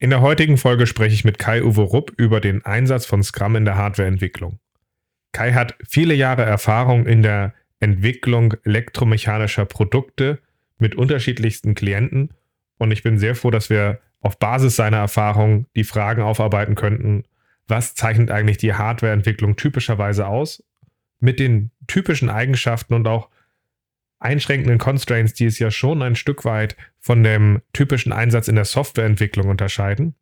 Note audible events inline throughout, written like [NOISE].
In der heutigen Folge spreche ich mit Kai-Uwe Rupp über den Einsatz von Scrum in der Hardwareentwicklung. Kai hat viele Jahre Erfahrung in der Entwicklung elektromechanischer Produkte mit unterschiedlichsten Klienten und ich bin sehr froh, dass wir auf Basis seiner Erfahrung die Fragen aufarbeiten könnten, was zeichnet eigentlich die Hardwareentwicklung typischerweise aus, mit den typischen Eigenschaften und auch einschränkenden Constraints, die es ja schon ein Stück weit von dem typischen Einsatz in der Softwareentwicklung unterscheiden,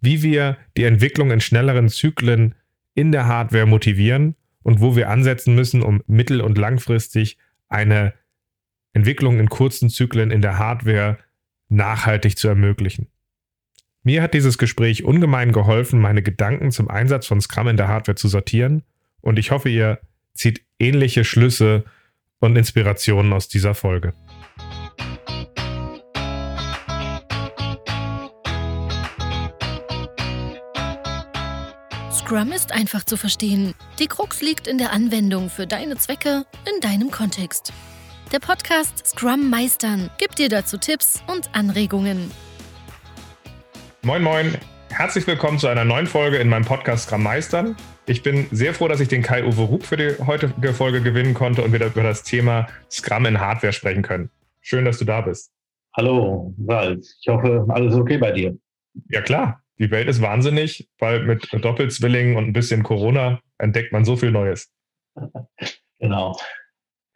wie wir die Entwicklung in schnelleren Zyklen in der Hardware motivieren und wo wir ansetzen müssen, um mittel- und langfristig eine Entwicklung in kurzen Zyklen in der Hardware nachhaltig zu ermöglichen. Mir hat dieses Gespräch ungemein geholfen, meine Gedanken zum Einsatz von Scrum in der Hardware zu sortieren und ich hoffe, ihr zieht ähnliche Schlüsse und Inspirationen aus dieser Folge. Scrum ist einfach zu verstehen. Die Krux liegt in der Anwendung für deine Zwecke in deinem Kontext. Der Podcast Scrum Meistern gibt dir dazu Tipps und Anregungen. Moin, moin. Herzlich willkommen zu einer neuen Folge in meinem Podcast Scrum Meistern. Ich bin sehr froh, dass ich den Kai-Uwe Rupp für die heutige Folge gewinnen konnte und wir über das Thema Scrum in Hardware sprechen können. Schön, dass du da bist. Hallo, Ralf. Ich hoffe, alles okay bei dir. Ja, klar. Die Welt ist wahnsinnig, weil mit Doppelzwillingen und ein bisschen Corona entdeckt man so viel Neues. [LAUGHS] genau.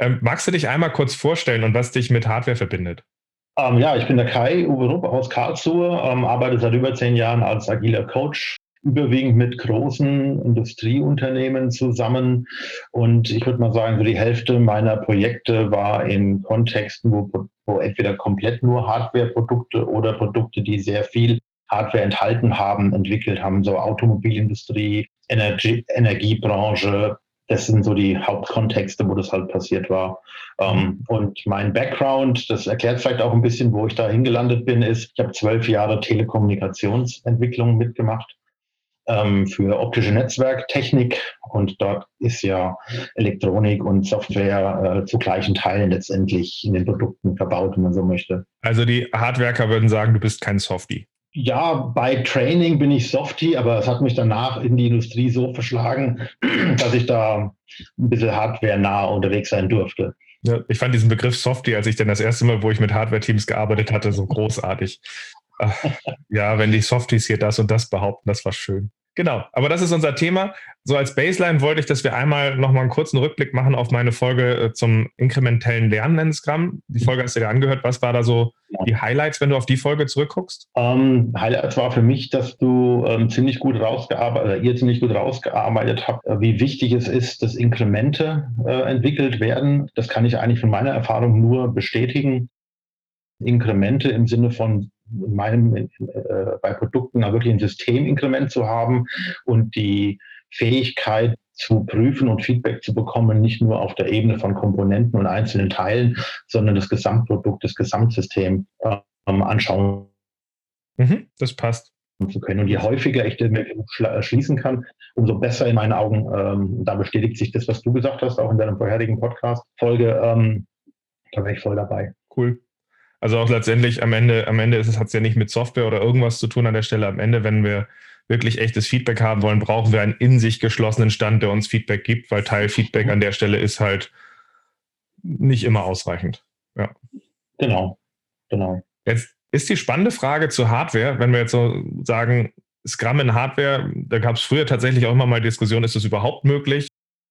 Ähm, magst du dich einmal kurz vorstellen und was dich mit Hardware verbindet? Ähm, ja, ich bin der Kai Uwe Rupp aus Karlsruhe, ähm, arbeite seit über zehn Jahren als agiler Coach überwiegend mit großen Industrieunternehmen zusammen. Und ich würde mal sagen, so die Hälfte meiner Projekte war in Kontexten, wo, wo entweder komplett nur Hardware-Produkte oder Produkte, die sehr viel Hardware enthalten haben, entwickelt haben, so Automobilindustrie, Energie, Energiebranche. Das sind so die Hauptkontexte, wo das halt passiert war. Ähm, und mein Background, das erklärt vielleicht auch ein bisschen, wo ich da hingelandet bin, ist, ich habe zwölf Jahre Telekommunikationsentwicklung mitgemacht ähm, für optische Netzwerktechnik und dort ist ja Elektronik und Software äh, zu gleichen Teilen letztendlich in den Produkten verbaut, wenn man so möchte. Also die Hardwerker würden sagen, du bist kein Softie. Ja, bei Training bin ich Softie, aber es hat mich danach in die Industrie so verschlagen, [CLEARS THROAT] dass ich da ein bisschen hardware-nah unterwegs sein durfte. Ja, ich fand diesen Begriff Softie, als ich dann das erste Mal, wo ich mit Hardware-Teams gearbeitet hatte, so großartig. [LAUGHS] ja, wenn die Softies hier das und das behaupten, das war schön. Genau, aber das ist unser Thema. So als Baseline wollte ich, dass wir einmal nochmal einen kurzen Rückblick machen auf meine Folge äh, zum inkrementellen Lernen in Scrum. Die Folge hast du dir angehört. Was war da so die Highlights, wenn du auf die Folge zurückguckst? Ähm, Highlights war für mich, dass du ähm, ziemlich gut rausgearbeitet, oder ihr ziemlich gut rausgearbeitet habt, äh, wie wichtig es ist, dass Inkremente äh, entwickelt werden. Das kann ich eigentlich von meiner Erfahrung nur bestätigen. Inkremente im Sinne von in meinem, in, äh, bei Produkten wirklich ein Systeminkrement zu haben und die Fähigkeit zu prüfen und Feedback zu bekommen, nicht nur auf der Ebene von Komponenten und einzelnen Teilen, sondern das Gesamtprodukt, das Gesamtsystem ähm, anschauen. Mhm, das passt. Zu können. Und je häufiger ich das schließen kann, umso besser in meinen Augen. Ähm, da bestätigt sich das, was du gesagt hast, auch in deiner vorherigen Podcast-Folge. Ähm, da wäre ich voll dabei. Cool. Also auch letztendlich am Ende, am Ende ist es, hat es ja nicht mit Software oder irgendwas zu tun an der Stelle. Am Ende, wenn wir wirklich echtes Feedback haben wollen, brauchen wir einen in sich geschlossenen Stand, der uns Feedback gibt, weil Teilfeedback an der Stelle ist halt nicht immer ausreichend. Ja. Genau, genau. Jetzt ist die spannende Frage zur Hardware, wenn wir jetzt so sagen, Scrum in Hardware, da gab es früher tatsächlich auch immer mal Diskussionen, ist das überhaupt möglich?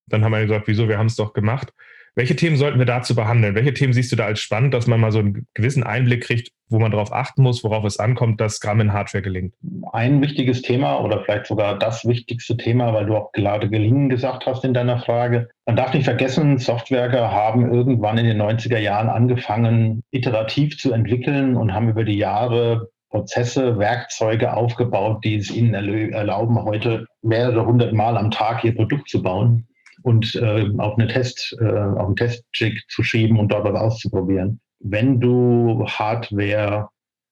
Dann haben wir gesagt, wieso, wir haben es doch gemacht. Welche Themen sollten wir dazu behandeln? Welche Themen siehst du da als spannend, dass man mal so einen gewissen Einblick kriegt, wo man darauf achten muss, worauf es ankommt, dass Scrum in Hardware gelingt? Ein wichtiges Thema oder vielleicht sogar das wichtigste Thema, weil du auch gerade gelingen gesagt hast in deiner Frage. Man darf nicht vergessen, Softwerker haben irgendwann in den 90er Jahren angefangen, iterativ zu entwickeln und haben über die Jahre Prozesse, Werkzeuge aufgebaut, die es ihnen erlauben, heute mehrere hundert Mal am Tag ihr Produkt zu bauen und äh, auf, eine Test, äh, auf einen Testchick zu schieben und dort was auszuprobieren. Wenn du Hardware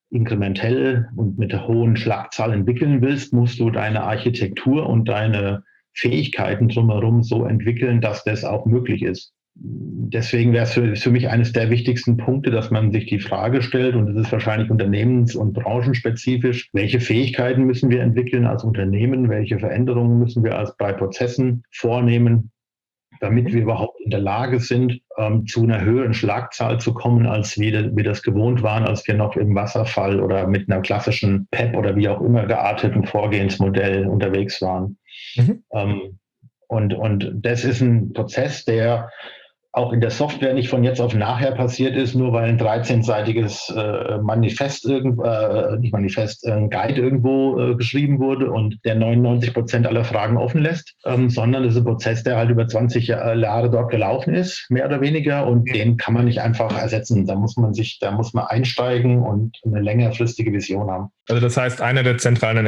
inkrementell und mit der hohen Schlagzahl entwickeln willst, musst du deine Architektur und deine Fähigkeiten drumherum so entwickeln, dass das auch möglich ist. deswegen wäre es für, für, mich eines der wichtigsten Punkte, dass man sich die Frage stellt, und das ist wahrscheinlich unternehmens- und branchenspezifisch, welche Fähigkeiten müssen wir entwickeln als Unternehmen, welche Veränderungen müssen wir als bei Prozessen vornehmen, damit wir überhaupt in der Lage sind, ähm, zu einer höheren Schlagzahl zu kommen, als wir, wir das gewohnt waren, als wir noch im Wasserfall oder mit einer klassischen PEP oder wie auch immer gearteten Vorgehensmodell unterwegs waren. Mhm. Ähm, und, und das ist ein Prozess, der auch in der Software nicht von jetzt auf nachher passiert ist, nur weil ein 13-seitiges äh, Manifest, irgend, äh, nicht Manifest, äh, ein Guide irgendwo äh, geschrieben wurde und der 99 Prozent aller Fragen offen lässt, ähm, sondern es ist ein Prozess, der halt über 20 Jahre dort gelaufen ist, mehr oder weniger, und den kann man nicht einfach ersetzen. Da muss man sich, da muss man einsteigen und eine längerfristige Vision haben. Also das heißt, einer der zentralen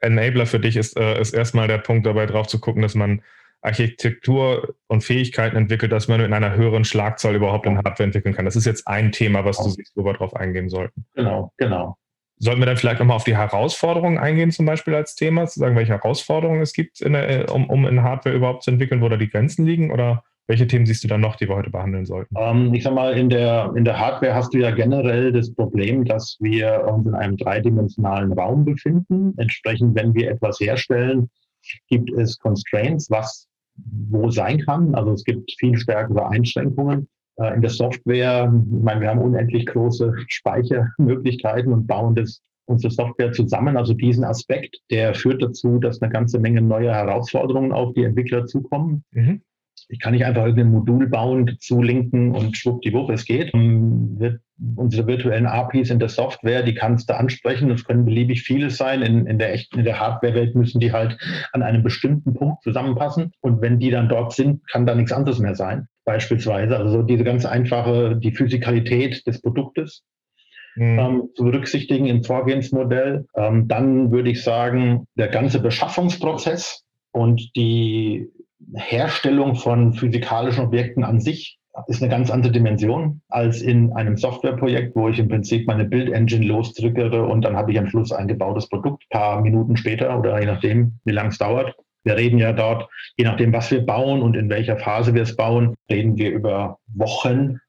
Enabler für dich ist, äh, ist erstmal der Punkt dabei drauf zu gucken, dass man Architektur und Fähigkeiten entwickelt, dass man in einer höheren Schlagzahl überhaupt in Hardware entwickeln kann. Das ist jetzt ein Thema, was du siehst, wo wir drauf eingehen sollten. Genau, genau. Sollten wir dann vielleicht nochmal auf die Herausforderungen eingehen, zum Beispiel als Thema, zu sagen, welche Herausforderungen es gibt, der, um, um in Hardware überhaupt zu entwickeln, wo da die Grenzen liegen? Oder welche Themen siehst du dann noch, die wir heute behandeln sollten? Ähm, ich sag mal, in der, in der Hardware hast du ja generell das Problem, dass wir uns in einem dreidimensionalen Raum befinden. Entsprechend, wenn wir etwas herstellen, gibt es Constraints, was wo sein kann. Also es gibt viel stärkere Einschränkungen. Äh, in der Software, ich meine, wir haben unendlich große Speichermöglichkeiten und bauen das unsere Software zusammen. Also diesen Aspekt, der führt dazu, dass eine ganze Menge neuer Herausforderungen auf die Entwickler zukommen. Mhm. Ich kann nicht einfach irgendein Modul bauen, zulinken und schwuppdiwupp, es geht. Wird unsere virtuellen APIs in der Software, die kannst du ansprechen. Das können beliebig viele sein. In, in der echten, in der Hardware-Welt müssen die halt an einem bestimmten Punkt zusammenpassen. Und wenn die dann dort sind, kann da nichts anderes mehr sein. Beispielsweise. Also so diese ganz einfache, die Physikalität des Produktes. Mhm. Ähm, zu berücksichtigen im Vorgehensmodell. Ähm, dann würde ich sagen, der ganze Beschaffungsprozess und die Herstellung von physikalischen Objekten an sich ist eine ganz andere Dimension als in einem Softwareprojekt, wo ich im Prinzip meine Build-Engine losdrückere und dann habe ich am Schluss ein gebautes Produkt, ein paar Minuten später oder je nachdem, wie lang es dauert. Wir reden ja dort, je nachdem, was wir bauen und in welcher Phase wir es bauen, reden wir über Wochen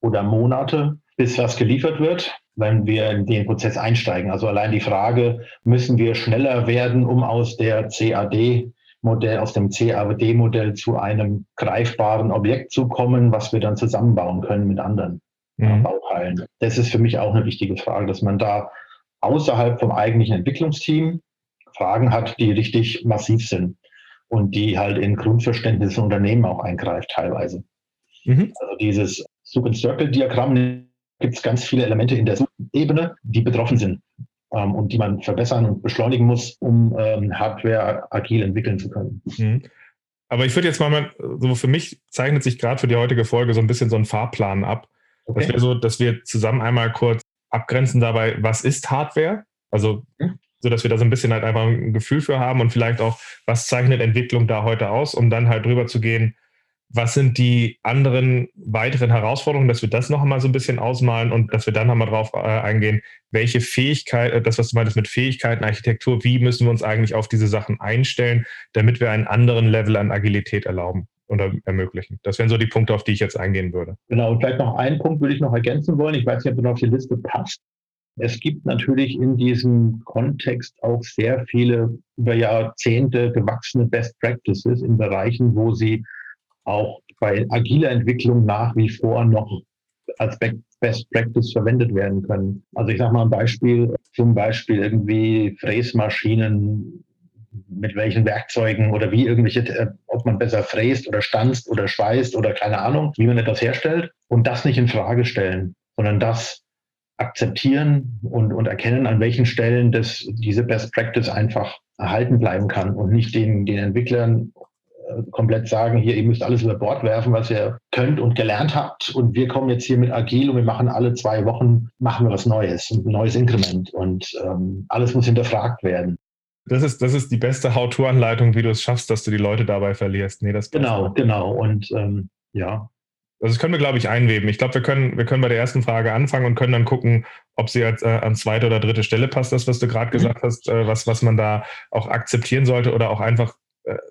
oder Monate, bis was geliefert wird, wenn wir in den Prozess einsteigen. Also allein die Frage, müssen wir schneller werden, um aus der CAD Modell, aus dem CAD-Modell zu einem greifbaren Objekt zu kommen, was wir dann zusammenbauen können mit anderen mhm. Bauteilen. Das ist für mich auch eine wichtige Frage, dass man da außerhalb vom eigentlichen Entwicklungsteam Fragen hat, die richtig massiv sind und die halt in Grundverständnis von Unternehmen auch eingreift teilweise. Mhm. Also dieses Soup-and-Circle-Diagramm gibt es ganz viele Elemente in der Ebene, die betroffen sind ähm, und die man verbessern und beschleunigen muss, um ähm, Hardware agil entwickeln zu können. Mhm. Aber ich würde jetzt mal, so für mich zeichnet sich gerade für die heutige Folge so ein bisschen so ein Fahrplan ab. Okay. Das wäre so, dass wir zusammen einmal kurz abgrenzen dabei, was ist Hardware? Also, mhm. so dass wir da so ein bisschen halt einfach ein Gefühl für haben und vielleicht auch, was zeichnet Entwicklung da heute aus, um dann halt drüber zu gehen, was sind die anderen weiteren Herausforderungen, dass wir das noch einmal so ein bisschen ausmalen und dass wir dann nochmal drauf äh, eingehen, welche Fähigkeit, äh, das, was du meintest mit Fähigkeiten, Architektur, wie müssen wir uns eigentlich auf diese Sachen einstellen, damit wir einen anderen Level an Agilität erlauben oder ermöglichen. Das wären so die Punkte, auf die ich jetzt eingehen würde. Genau, und vielleicht noch einen Punkt würde ich noch ergänzen wollen. Ich weiß nicht, ob du noch auf die Liste passt. Es gibt natürlich in diesem Kontext auch sehr viele über Jahrzehnte gewachsene Best Practices in Bereichen, wo sie auch bei agiler Entwicklung nach wie vor noch als Best Practice verwendet werden können. Also ich sage mal ein Beispiel, zum Beispiel irgendwie Fräsmaschinen, mit welchen Werkzeugen oder wie irgendwelche, äh, ob man besser fräst oder stanzt oder schweißt oder keine Ahnung, wie man etwas herstellt und das nicht in Frage stellen, sondern das akzeptieren und, und erkennen, an welchen Stellen das, diese Best Practice einfach erhalten bleiben kann und nicht den, den Entwicklern komplett sagen, hier, ihr müsst alles über Bord werfen, was ihr könnt und gelernt habt. Und wir kommen jetzt hier mit Agil und wir machen alle zwei Wochen, machen wir was Neues, ein neues Inkrement. Und ähm, alles muss hinterfragt werden. Das ist, das ist die beste How-To-Anleitung, wie du es schaffst, dass du die Leute dabei verlierst. Nee, das genau, nicht. genau. Und ähm, ja. Also das können wir, glaube ich, einweben. Ich glaube, wir können, wir können bei der ersten Frage anfangen und können dann gucken, ob sie als, äh, an zweite oder dritte Stelle passt, das, was du gerade mhm. gesagt hast, äh, was, was man da auch akzeptieren sollte oder auch einfach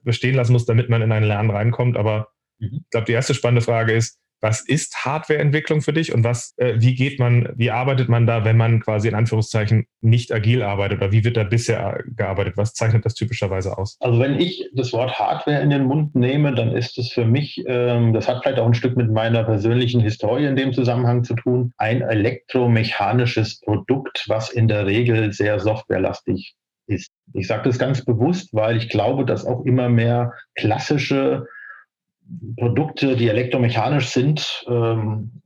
bestehen lassen muss, damit man in einen Lernen reinkommt. Aber Mhm. Ich glaube, die erste spannende Frage ist, was ist Hardwareentwicklung für dich und was, äh, wie geht man, wie arbeitet man da, wenn man quasi in Anführungszeichen nicht agil arbeitet oder wie wird da bisher gearbeitet? Was zeichnet das typischerweise aus? Also wenn ich das Wort Hardware in den Mund nehme, dann ist es für mich, ähm, das hat vielleicht auch ein Stück mit meiner persönlichen Historie in dem Zusammenhang zu tun, ein elektromechanisches Produkt, was in der Regel sehr softwarelastig ist. Ich sage das ganz bewusst, weil ich glaube, dass auch immer mehr klassische Produkte, die elektromechanisch sind, ähm,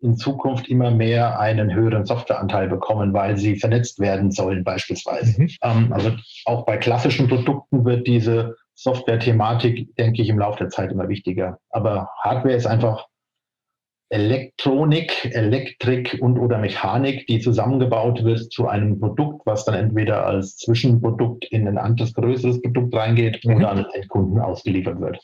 in Zukunft immer mehr einen höheren Softwareanteil bekommen, weil sie vernetzt werden sollen beispielsweise. Mhm. Ähm, also auch bei klassischen Produkten wird diese Software-Thematik, denke ich, im Laufe der Zeit immer wichtiger. Aber Hardware ist einfach Elektronik, Elektrik und oder Mechanik, die zusammengebaut wird zu einem Produkt, was dann entweder als Zwischenprodukt in ein anderes, größeres Produkt reingeht mhm. oder an den Endkunden ausgeliefert wird.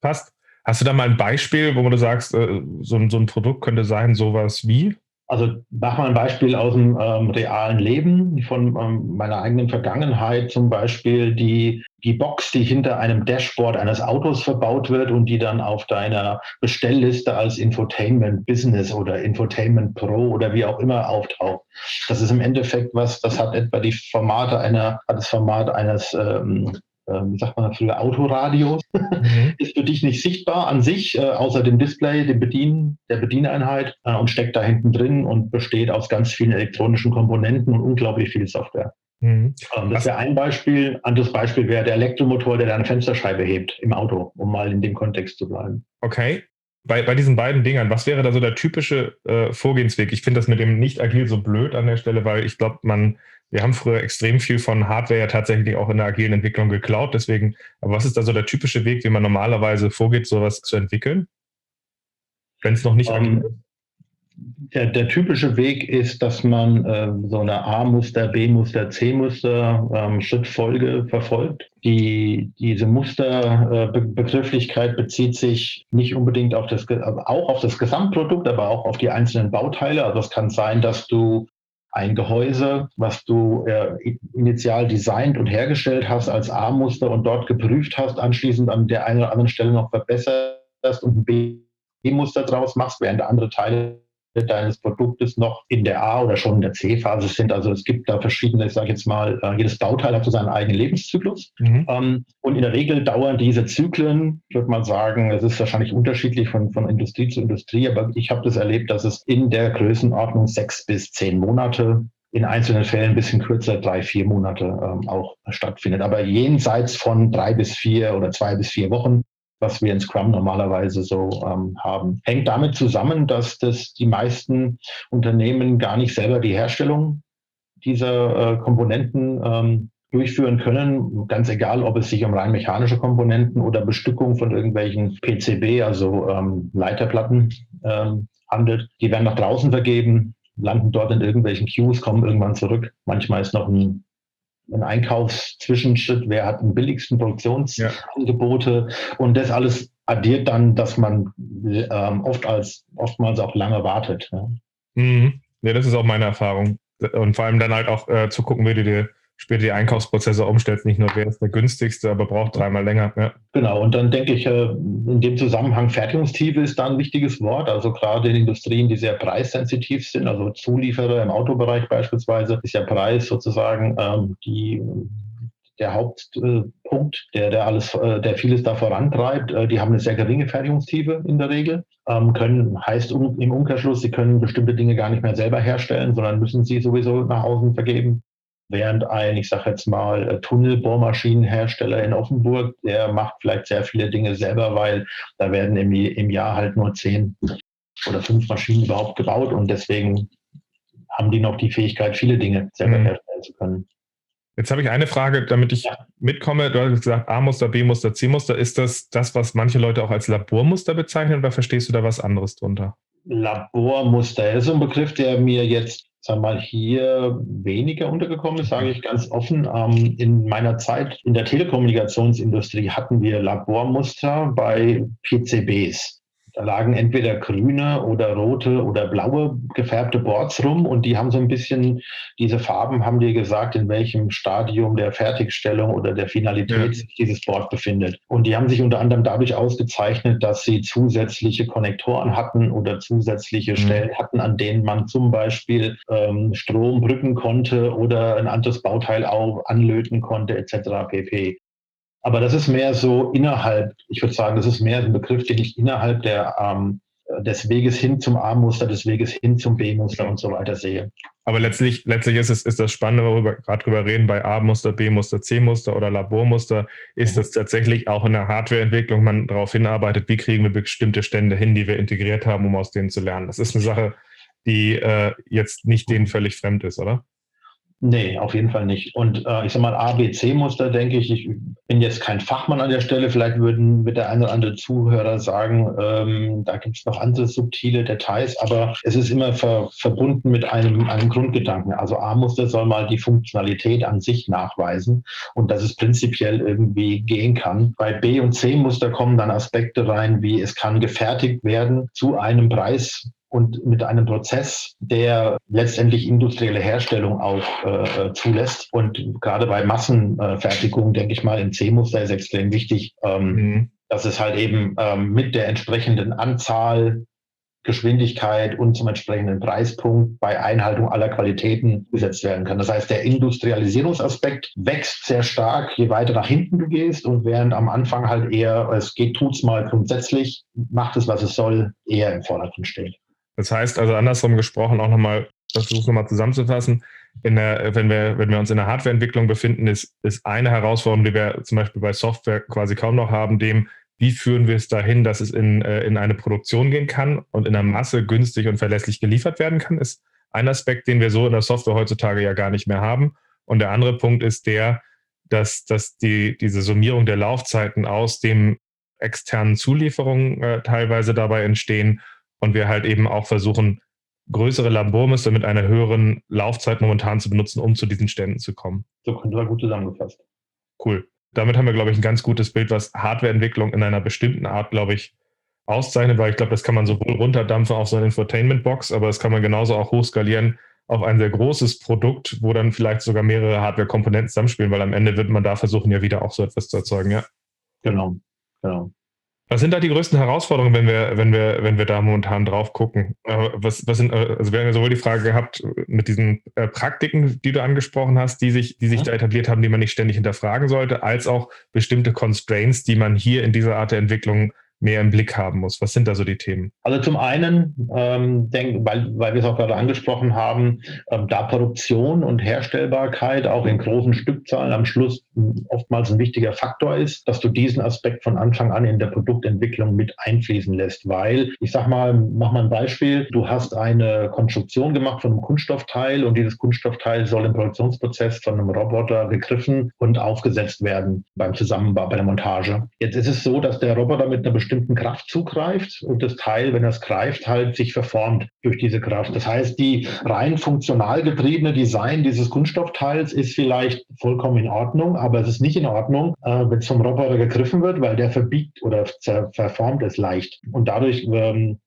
Passt. Hast du da mal ein Beispiel, wo du sagst, äh, so, ein, so ein Produkt könnte sein, sowas wie? Also mach mal ein Beispiel aus dem ähm, realen Leben, von ähm, meiner eigenen Vergangenheit zum Beispiel die, die Box, die hinter einem Dashboard eines Autos verbaut wird und die dann auf deiner Bestellliste als Infotainment Business oder Infotainment Pro oder wie auch immer auftaucht. Das ist im Endeffekt was, das hat etwa die Formate einer, hat das Format eines ähm, ähm, wie sagt man früher, Autoradios, mhm. [LAUGHS] ist für dich nicht sichtbar an sich, äh, außer dem Display, dem Bedien, der Bedieneinheit äh, und steckt da hinten drin und besteht aus ganz vielen elektronischen Komponenten und unglaublich viel Software. Mhm. Ähm, das wäre ein Beispiel. Anderes Beispiel wäre der Elektromotor, der deine Fensterscheibe hebt im Auto, um mal in dem Kontext zu bleiben. Okay. Bei, bei diesen beiden Dingern, was wäre da so der typische äh, Vorgehensweg? Ich finde das mit dem nicht agil so blöd an der Stelle, weil ich glaube, man wir haben früher extrem viel von Hardware ja tatsächlich auch in der agilen Entwicklung geklaut. Deswegen, aber was ist da so der typische Weg, wie man normalerweise vorgeht, sowas zu entwickeln? Wenn es noch nicht um, ähm, agil ist? Der, der, typische Weg ist, dass man äh, so eine A-Muster, B-Muster, C-Muster ähm, Schrittfolge verfolgt. Die, diese Musterbegrifflichkeit äh, bezieht sich nicht unbedingt auf das, also auch auf das Gesamtprodukt, aber auch auf die einzelnen Bauteile. Also es kann sein, dass du ein Gehäuse, was du äh, initial designt und hergestellt hast als A-Muster und dort geprüft hast, anschließend an der einen oder anderen Stelle noch verbesserst und ein B-Muster draus machst, während andere Teile deines Produktes noch in der A- oder schon in der C-Phase sind. Also es gibt da verschiedene, ich sage jetzt mal, äh, jedes Bauteil hat so seinen eigenen Lebenszyklus. Mhm. Ähm, und in der Regel dauern diese Zyklen, ich würde mal sagen, es ist wahrscheinlich unterschiedlich von, von Industrie zu Industrie, aber ich habe das erlebt, dass es in der Größenordnung sechs bis zehn Monate in einzelnen Fällen ein bisschen kürzer, drei, vier Monate ähm, auch stattfindet. Aber jenseits von drei bis vier oder zwei bis vier Wochen was wir in Scrum normalerweise so ähm, haben. Hängt damit zusammen, dass das die meisten Unternehmen gar nicht selber die Herstellung dieser äh, Komponenten ähm, durchführen können, ganz egal, ob es sich um rein mechanische Komponenten oder Bestückung von irgendwelchen PCB, also ähm, Leiterplatten ähm, handelt. Die werden nach draußen vergeben, landen dort in irgendwelchen Queues, kommen irgendwann zurück. Manchmal ist noch ein ein Einkaufszwischenschritt, wer hat den billigsten Produktionsangebote ja. und das alles addiert dann, dass man ähm, oft als oftmals auch lange wartet. Ja. Mhm. ja, das ist auch meine Erfahrung. Und vor allem dann halt auch äh, zu gucken, wie du dir später die Einkaufsprozesse umstellst, nicht nur wer ist der günstigste, aber braucht dreimal länger. Ja. Genau, und dann denke ich, äh, in dem Zusammenhang Fertigungstiefe ist da ein wichtiges Wort. Also gerade in Industrien, die sehr preissensitiv sind, also Zulieferer im Autobereich beispielsweise, ist ja Preis sozusagen ähm, die der Hauptpunkt, der, der alles, äh, der vieles da vorantreibt. Äh, die haben eine sehr geringe Fertigungstiefe in der Regel, ähm, können, heißt im Umkehrschluss, sie können bestimmte Dinge gar nicht mehr selber herstellen, sondern müssen sie sowieso nach außen vergeben. Während ein, ich sage jetzt mal, äh, Tunnelbohrmaschinenhersteller in Offenburg, der macht vielleicht sehr viele Dinge selber, weil da werden im, im Jahr halt nur zehn oder fünf Maschinen überhaupt gebaut und deswegen haben die noch die Fähigkeit, viele Dinge selber mhm. herstellen zu können. Jetzt habe ich eine Frage, damit ich ja. mitkomme. Du hast gesagt A-Muster, B-Muster, C-Muster. Ist das das, was manche Leute auch als Labormuster bezeichnen oder verstehst du da was anderes drunter? Labormuster ist ein Begriff, der mir jetzt sag mal, hier weniger untergekommen sage ich ganz offen. Ähm, in meiner Zeit in der Telekommunikationsindustrie hatten wir Labormuster bei PCBs. Da lagen entweder grüne oder rote oder blaue gefärbte Boards rum und die haben so ein bisschen, diese Farben haben dir gesagt, in welchem Stadium der Fertigstellung oder der Finalität ja. sich dieses Board befindet. Und die haben sich unter anderem dadurch ausgezeichnet, dass sie zusätzliche Konnektoren hatten oder zusätzliche mhm. Stellen hatten, an denen man zum Beispiel ähm, Strom brücken konnte oder ein anderes Bauteil auch anlöten konnte etc. pp. Aber das ist mehr so innerhalb, ich würde sagen, das ist mehr ein Begriff, den ich innerhalb der, ähm, des Weges hin zum A-Muster, des Weges hin zum B-Muster und so weiter sehe. Aber letztlich, letztlich ist es ist das Spannende, worüber wir gerade drüber reden, bei A-Muster, B-Muster, C-Muster oder Labormuster, ist mhm. dass tatsächlich auch in der Hardwareentwicklung man darauf hinarbeitet, wie kriegen wir bestimmte Stände hin, die wir integriert haben, um aus denen zu lernen. Das ist eine Sache, die äh, jetzt nicht denen völlig fremd ist, oder? Nee, auf jeden Fall nicht. Und äh, ich sag mal, ABC-Muster, denke ich, ich bin jetzt kein Fachmann an der Stelle, vielleicht würden mit der eine oder andere Zuhörer sagen, ähm, da gibt es noch andere subtile Details, aber es ist immer ver verbunden mit einem, einem Grundgedanken. Also A-Muster soll mal die Funktionalität an sich nachweisen und dass es prinzipiell irgendwie gehen kann. Bei B- und C-Muster kommen dann Aspekte rein, wie es kann gefertigt werden zu einem Preis, und mit einem Prozess, der letztendlich industrielle Herstellung auch äh, zulässt. Und gerade bei Massenfertigung, denke ich mal, im C-Muster ist extrem wichtig, ähm, mhm. dass es halt eben ähm, mit der entsprechenden Anzahl Geschwindigkeit und zum entsprechenden Preispunkt bei Einhaltung aller Qualitäten gesetzt werden kann. Das heißt, der Industrialisierungsaspekt wächst sehr stark, je weiter nach hinten du gehst und während am Anfang halt eher, es geht, tut's mal grundsätzlich, macht es, was es soll, eher im Vordergrund steht. Das heißt also andersrum gesprochen auch nochmal, versuche es nochmal zusammenzufassen. Der, wenn, wir, wenn wir uns in der Hardwareentwicklung befinden, ist, ist eine Herausforderung, die wir zum Beispiel bei Software quasi kaum noch haben, dem, wie führen wir es dahin, dass es in, äh, in eine Produktion gehen kann und in der Masse günstig und verlässlich geliefert werden kann, ist ein Aspekt, den wir so in der Software heutzutage ja gar nicht mehr haben. Und der andere Punkt ist der, dass, dass die, diese Summierung der Laufzeiten aus dem externen Zulieferungen äh, teilweise dabei entstehen und wir halt eben auch versuchen, größere Labormuster mit einer höheren Laufzeit momentan zu benutzen, um zu diesen Ständen zu kommen. So könnte man gut zusammengefasst. Cool. Damit haben wir, glaube ich, ein ganz gutes Bild, was Hardwareentwicklung in einer bestimmten Art, glaube ich, auszeichnet, weil ich glaube, das kann man sowohl runterdampfen auf so eine Infotainment-Box, aber das kann man genauso auch hochskalieren auf ein sehr großes Produkt, wo dann vielleicht sogar mehrere Hardware-Komponenten zusammenspielen, weil am Ende wird man da versuchen, ja wieder auch so etwas zu erzeugen, ja. Genau, genau. Was sind da die größten Herausforderungen, wenn wir, wenn wir, wenn wir da momentan drauf gucken? Äh, was, was sind, äh, also wir haben ja sowohl die Frage gehabt mit diesen äh, Praktiken, die du angesprochen hast, die sich, die sich da etabliert haben, die man nicht ständig hinterfragen sollte, als auch bestimmte Constraints, die man hier in dieser Art der Entwicklung mehr im Blick haben muss? Was sind da so die Themen? Also zum einen, ähm, denk, weil, weil wir es auch gerade angesprochen haben, ähm, da Produktion und Herstellbarkeit auch in großen Stückzahlen am Schluss oftmals ein wichtiger Faktor ist, dass du diesen Aspekt von Anfang an in der Produktentwicklung mit einfließen lässt. Weil, ich sag mal, mach mal ein Beispiel, du hast eine Konstruktion gemacht von einem Kunststoffteil und dieses Kunststoffteil soll im Produktionsprozess von einem Roboter gegriffen und aufgesetzt werden beim Zusammenbau, bei der Montage. Jetzt ist es so, dass der Roboter mit einer bestimmten Kraft zugreift und das Teil, wenn es greift, halt sich verformt durch diese Kraft. Das heißt, die rein funktional getriebene Design dieses Kunststoffteils ist vielleicht vollkommen in Ordnung, aber es ist nicht in Ordnung, äh, wenn es vom Roboter gegriffen wird, weil der verbiegt oder verformt es leicht. Und dadurch ähm,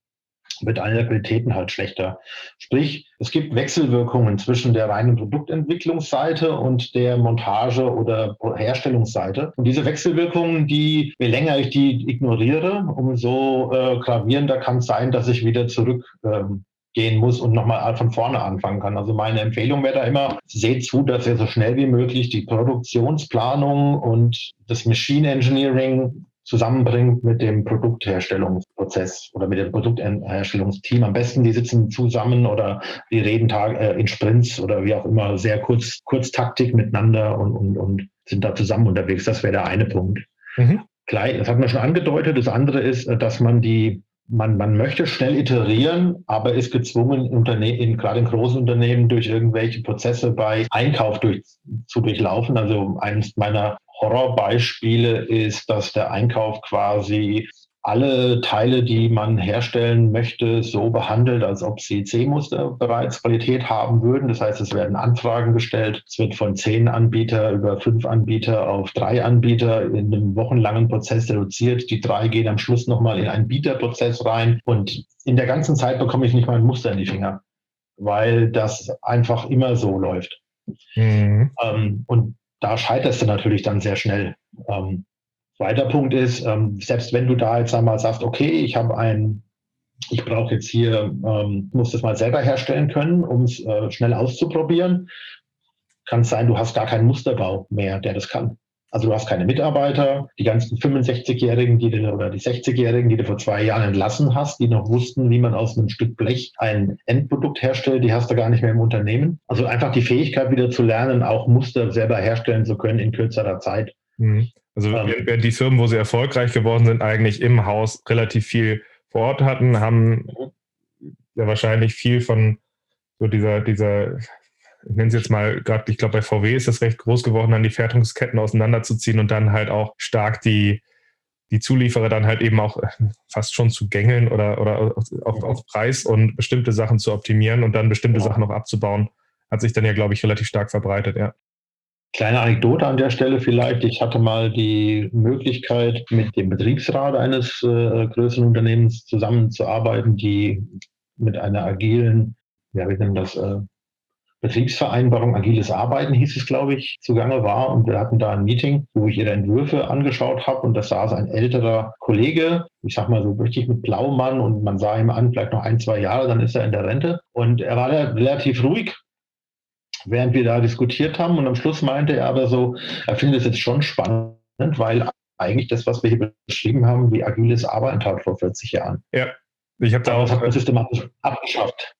wird eine der Qualitäten halt schlechter. Sprich, es gibt Wechselwirkungen zwischen der reinen Produktentwicklungsseite und der Montage- oder Herstellungsseite. Und diese Wechselwirkungen, die, je länger ich die ignoriere, umso äh, gravierender kann es sein, dass ich wieder zurück ähm, gehen muss und nochmal von vorne anfangen kann. Also meine Empfehlung wäre da immer, seht zu, dass ihr so schnell wie möglich die Produktionsplanung und das Machine Engineering zusammenbringt mit dem Produktherstellungsprozess oder mit dem Produktherstellungsteam. Am besten, die sitzen zusammen oder die reden Tag, äh, in Sprints oder wie auch immer, sehr kurz, Kurztaktik miteinander und, und, und sind da zusammen unterwegs. Das wäre der eine Punkt. Mhm. Gleich, das hat man schon angedeutet. Das andere ist, äh, dass man die man, man möchte schnell iterieren, aber ist gezwungen, in, gerade in großen Unternehmen durch irgendwelche Prozesse bei Einkauf durch, zu durchlaufen. Also eines meiner Horrorbeispiele ist, dass der Einkauf quasi alle Teile, die man herstellen möchte, so behandelt, als ob sie C-Muster bereits Qualität haben würden. Das heißt, es werden Anfragen gestellt. Es wird von zehn Anbieter über fünf Anbieter auf drei Anbieter in einem wochenlangen Prozess reduziert. Die drei gehen am Schluss nochmal in einen Bieterprozess rein. Und in der ganzen Zeit bekomme ich nicht mal ein Muster in die Finger, weil das einfach immer so läuft. Mhm. Ähm, und da scheiterst du natürlich dann sehr schnell. Ähm, Zweiter Punkt ist, ähm, selbst wenn du da jetzt einmal sagst, okay, ich habe ein, ich brauche jetzt hier, ähm, muss das mal selber herstellen können, um es äh, schnell auszuprobieren, kann es sein, du hast gar keinen Musterbau mehr, der das kann. Also du hast keine Mitarbeiter, die ganzen 65-Jährigen, die du, oder die 60-Jährigen, die du vor zwei Jahren entlassen hast, die noch wussten, wie man aus einem Stück Blech ein Endprodukt herstellt, die hast du gar nicht mehr im Unternehmen. Also einfach die Fähigkeit wieder zu lernen, auch Muster selber herstellen zu können in kürzerer Zeit. Mhm. Also ähm, während die Firmen, wo sie erfolgreich geworden sind, eigentlich im Haus relativ viel vor Ort hatten, haben ja wahrscheinlich viel von so dieser, dieser, ich nenne es jetzt mal gerade, ich glaube bei VW ist das recht groß geworden, dann die Fertigungsketten auseinanderzuziehen und dann halt auch stark die, die Zulieferer dann halt eben auch fast schon zu gängeln oder, oder auf, auf Preis und bestimmte Sachen zu optimieren und dann bestimmte ja. Sachen auch abzubauen, hat sich dann ja, glaube ich, relativ stark verbreitet, ja. Kleine Anekdote an der Stelle vielleicht. Ich hatte mal die Möglichkeit, mit dem Betriebsrat eines äh, größeren Unternehmens zusammenzuarbeiten, die mit einer agilen, ja, wie nennen das, äh, Betriebsvereinbarung, agiles Arbeiten hieß es, glaube ich, zugange war. Und wir hatten da ein Meeting, wo ich ihre Entwürfe angeschaut habe. Und da saß ein älterer Kollege, ich sag mal so richtig mit Blaumann und man sah ihm an, vielleicht noch ein, zwei Jahre, dann ist er in der Rente. Und er war relativ ruhig während wir da diskutiert haben. Und am Schluss meinte er aber so, er findet es jetzt schon spannend, weil eigentlich das, was wir hier beschrieben haben, wie agiles Arbeiten tat vor 40 Jahren. Ja, ich habe da auch. Das hat man systematisch abgeschafft.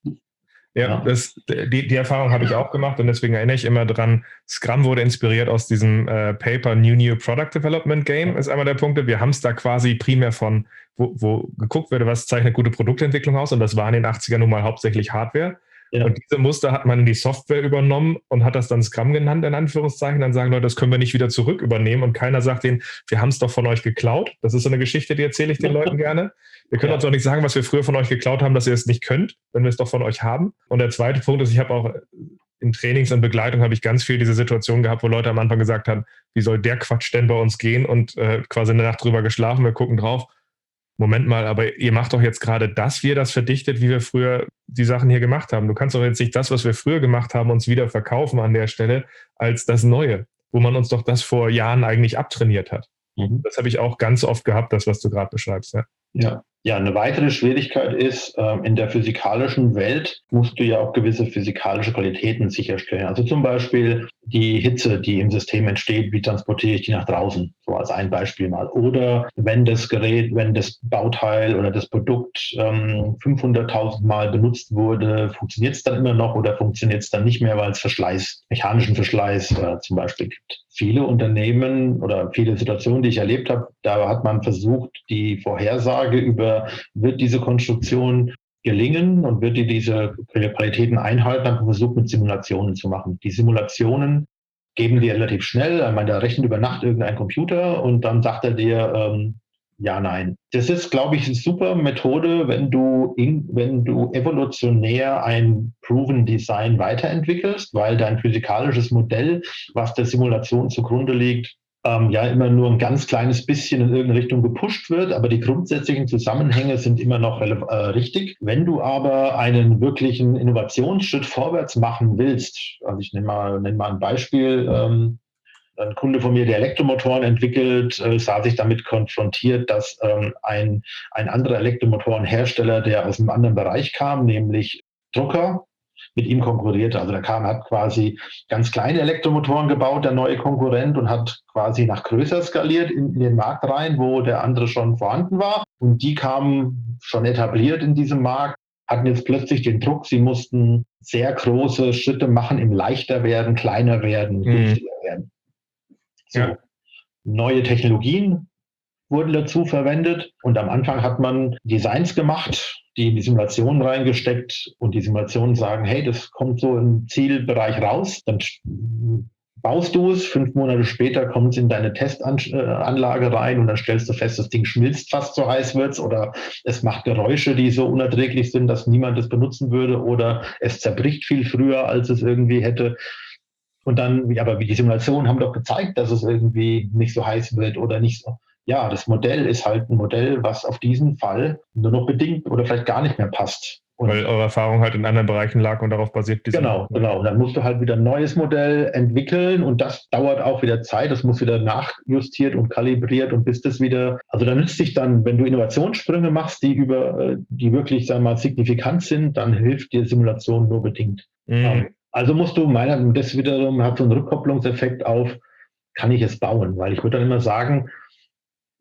Ja, ja. Das, die, die Erfahrung habe ich auch gemacht und deswegen erinnere ich immer dran, Scrum wurde inspiriert aus diesem äh, Paper New New Product Development Game, ist einmal der Punkt. Wir haben es da quasi primär von, wo, wo geguckt wurde, was zeichnet gute Produktentwicklung aus und das war in den 80ern nun mal hauptsächlich Hardware. Ja. Und diese Muster hat man in die Software übernommen und hat das dann Scrum genannt, in Anführungszeichen. Dann sagen Leute, das können wir nicht wieder zurück übernehmen. Und keiner sagt denen, wir haben es doch von euch geklaut. Das ist so eine Geschichte, die erzähle ich den Leuten gerne. Wir können ja. uns auch nicht sagen, was wir früher von euch geklaut haben, dass ihr es nicht könnt, wenn wir es doch von euch haben. Und der zweite Punkt ist, ich habe auch in Trainings und Begleitung habe ich ganz viel diese Situation gehabt, wo Leute am Anfang gesagt haben, wie soll der Quatsch denn bei uns gehen und äh, quasi eine Nacht drüber geschlafen, wir gucken drauf. Moment mal, aber ihr macht doch jetzt gerade das, wie ihr das verdichtet, wie wir früher die Sachen hier gemacht haben. Du kannst doch jetzt nicht das, was wir früher gemacht haben, uns wieder verkaufen an der Stelle als das Neue, wo man uns doch das vor Jahren eigentlich abtrainiert hat. Mhm. Das habe ich auch ganz oft gehabt, das, was du gerade beschreibst. Ja. Ja. Ja, eine weitere Schwierigkeit ist, ähm, in der physikalischen Welt musst du ja auch gewisse physikalische Qualitäten sicherstellen. Also zum Beispiel die Hitze, die im System entsteht, wie transportiere ich die nach draußen? So als ein Beispiel mal. Oder wenn das Gerät, wenn das Bauteil oder das Produkt ähm, 500.000 Mal benutzt wurde, funktioniert es dann immer noch oder funktioniert es dann nicht mehr, weil es Verschleiß, mechanischen Verschleiß äh, zum Beispiel gibt? Viele Unternehmen oder viele Situationen, die ich erlebt habe, da hat man versucht, die Vorhersage über wird diese Konstruktion gelingen und wird die diese Qualitäten einhalten, dann versucht mit Simulationen zu machen. Die Simulationen geben dir relativ schnell, ich meine, da rechnet über Nacht irgendein Computer und dann sagt er dir, ähm, ja, nein. Das ist, glaube ich, eine super Methode, wenn du, in, wenn du evolutionär ein Proven Design weiterentwickelst, weil dein physikalisches Modell, was der Simulation zugrunde liegt, ähm, ja immer nur ein ganz kleines bisschen in irgendeine Richtung gepusht wird, aber die grundsätzlichen Zusammenhänge sind immer noch äh, richtig. Wenn du aber einen wirklichen Innovationsschritt vorwärts machen willst, also ich nenne mal, nenne mal ein Beispiel, ähm, ein Kunde von mir, der Elektromotoren entwickelt, äh, sah sich damit konfrontiert, dass ähm, ein, ein anderer Elektromotorenhersteller, der aus einem anderen Bereich kam, nämlich Drucker, mit ihm konkurriert. Also der kam, hat quasi ganz kleine Elektromotoren gebaut, der neue Konkurrent, und hat quasi nach größer skaliert in, in den Markt rein, wo der andere schon vorhanden war. Und die kamen schon etabliert in diesem Markt, hatten jetzt plötzlich den Druck, sie mussten sehr große Schritte machen im leichter werden, kleiner werden, mhm. günstiger werden. So. Ja. Neue Technologien wurden dazu verwendet und am Anfang hat man Designs gemacht, die in die Simulationen reingesteckt und die Simulationen sagen, hey, das kommt so im Zielbereich raus, dann baust du es, fünf Monate später kommt es in deine Testanlage rein und dann stellst du fest, das Ding schmilzt fast so heiß wird oder es macht Geräusche, die so unerträglich sind, dass niemand es benutzen würde oder es zerbricht viel früher, als es irgendwie hätte. Und dann, aber die Simulationen haben doch gezeigt, dass es irgendwie nicht so heiß wird oder nicht so. Ja, das Modell ist halt ein Modell, was auf diesen Fall nur noch bedingt oder vielleicht gar nicht mehr passt. Und Weil eure Erfahrung halt in anderen Bereichen lag und darauf basiert. Genau, genau. Und dann musst du halt wieder ein neues Modell entwickeln und das dauert auch wieder Zeit. Das muss wieder nachjustiert und kalibriert und bis das wieder. Also da nützt sich dann, wenn du Innovationssprünge machst, die über, äh, die wirklich, sagen wir mal, signifikant sind, dann hilft dir Simulation nur bedingt. Mhm. Also musst du meiner, das wiederum hat so einen Rückkopplungseffekt auf, kann ich es bauen? Weil ich würde dann immer sagen,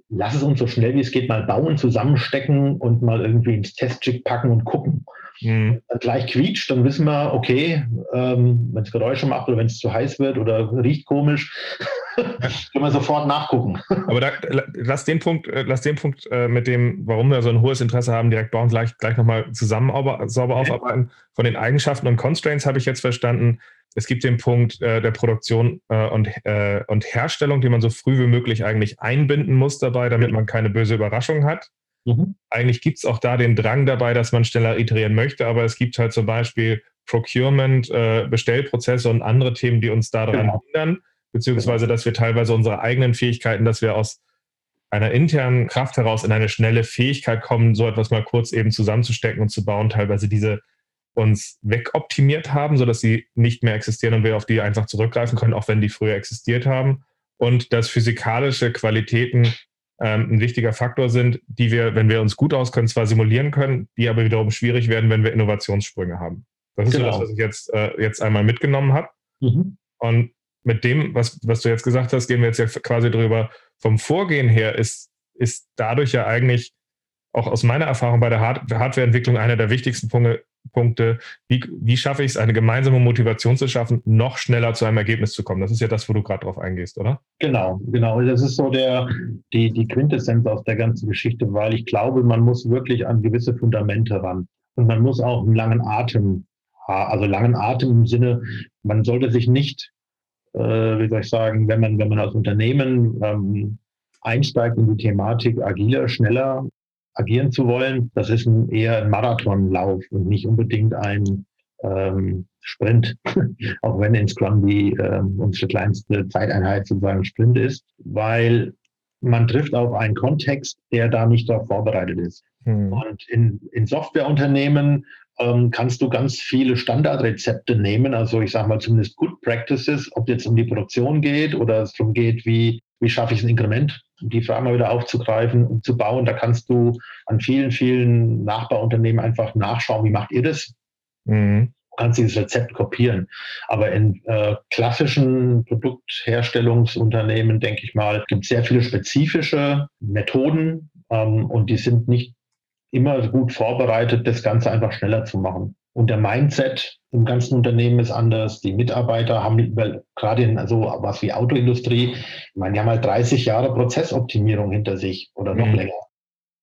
lass es uns so schnell wie es geht mal bauen, zusammenstecken und mal irgendwie ins Testchip packen und gucken. Mhm. Dann gleich quietscht, dann wissen wir, okay, ähm, wenn es Geräusche macht oder wenn es zu heiß wird oder riecht komisch, [LAUGHS] können wir sofort nachgucken. Aber da, lass den Punkt, äh, lass den Punkt äh, mit dem, warum wir so ein hohes Interesse haben, direkt bauen, gleich, gleich nochmal zusammen sauber okay. aufarbeiten. Von den Eigenschaften und Constraints habe ich jetzt verstanden, es gibt den Punkt äh, der Produktion äh, und, äh, und Herstellung, die man so früh wie möglich eigentlich einbinden muss dabei, damit man keine böse Überraschung hat. Mhm. Eigentlich gibt es auch da den Drang dabei, dass man schneller iterieren möchte, aber es gibt halt zum Beispiel Procurement, äh, Bestellprozesse und andere Themen, die uns daran genau. hindern, beziehungsweise dass wir teilweise unsere eigenen Fähigkeiten, dass wir aus einer internen Kraft heraus in eine schnelle Fähigkeit kommen, so etwas mal kurz eben zusammenzustecken und zu bauen, teilweise diese uns wegoptimiert haben, sodass sie nicht mehr existieren und wir auf die einfach zurückgreifen können, auch wenn die früher existiert haben. Und dass physikalische Qualitäten ähm, ein wichtiger Faktor sind, die wir, wenn wir uns gut auskennen, zwar simulieren können, die aber wiederum schwierig werden, wenn wir Innovationssprünge haben. Das ist genau. so das, was ich jetzt, äh, jetzt einmal mitgenommen habe. Mhm. Und mit dem, was, was du jetzt gesagt hast, gehen wir jetzt ja quasi drüber. Vom Vorgehen her ist, ist dadurch ja eigentlich auch aus meiner Erfahrung bei der Hard Hardwareentwicklung einer der wichtigsten Punkte, Punkte. Wie, wie schaffe ich es, eine gemeinsame Motivation zu schaffen, noch schneller zu einem Ergebnis zu kommen? Das ist ja das, wo du gerade drauf eingehst, oder? Genau, genau. Das ist so der, die, die Quintessenz aus der ganzen Geschichte, weil ich glaube, man muss wirklich an gewisse Fundamente ran. Und man muss auch einen langen Atem, also langen Atem im Sinne, man sollte sich nicht, äh, wie soll ich sagen, wenn man, wenn man als Unternehmen ähm, einsteigt in die Thematik agiler, schneller, agieren zu wollen, das ist ein, eher ein Marathonlauf und nicht unbedingt ein ähm, Sprint, [LAUGHS] auch wenn in Scrum die ähm, unsere kleinste Zeiteinheit sozusagen Sprint ist, weil man trifft auf einen Kontext, der da nicht darauf vorbereitet ist. Hm. Und in, in Softwareunternehmen ähm, kannst du ganz viele Standardrezepte nehmen, also ich sage mal zumindest Good Practices, ob jetzt um die Produktion geht oder es darum geht, wie, wie schaffe ich ein Inkrement die Frage mal wieder aufzugreifen und zu bauen. Da kannst du an vielen, vielen Nachbarunternehmen einfach nachschauen, wie macht ihr das? Mhm. Du kannst dieses Rezept kopieren. Aber in äh, klassischen Produktherstellungsunternehmen, denke ich mal, gibt es sehr viele spezifische Methoden ähm, und die sind nicht immer gut vorbereitet, das Ganze einfach schneller zu machen. Und der Mindset im ganzen Unternehmen ist anders. Die Mitarbeiter haben, gerade in so was wie Autoindustrie, ich meine, die haben halt 30 Jahre Prozessoptimierung hinter sich oder noch mhm. länger.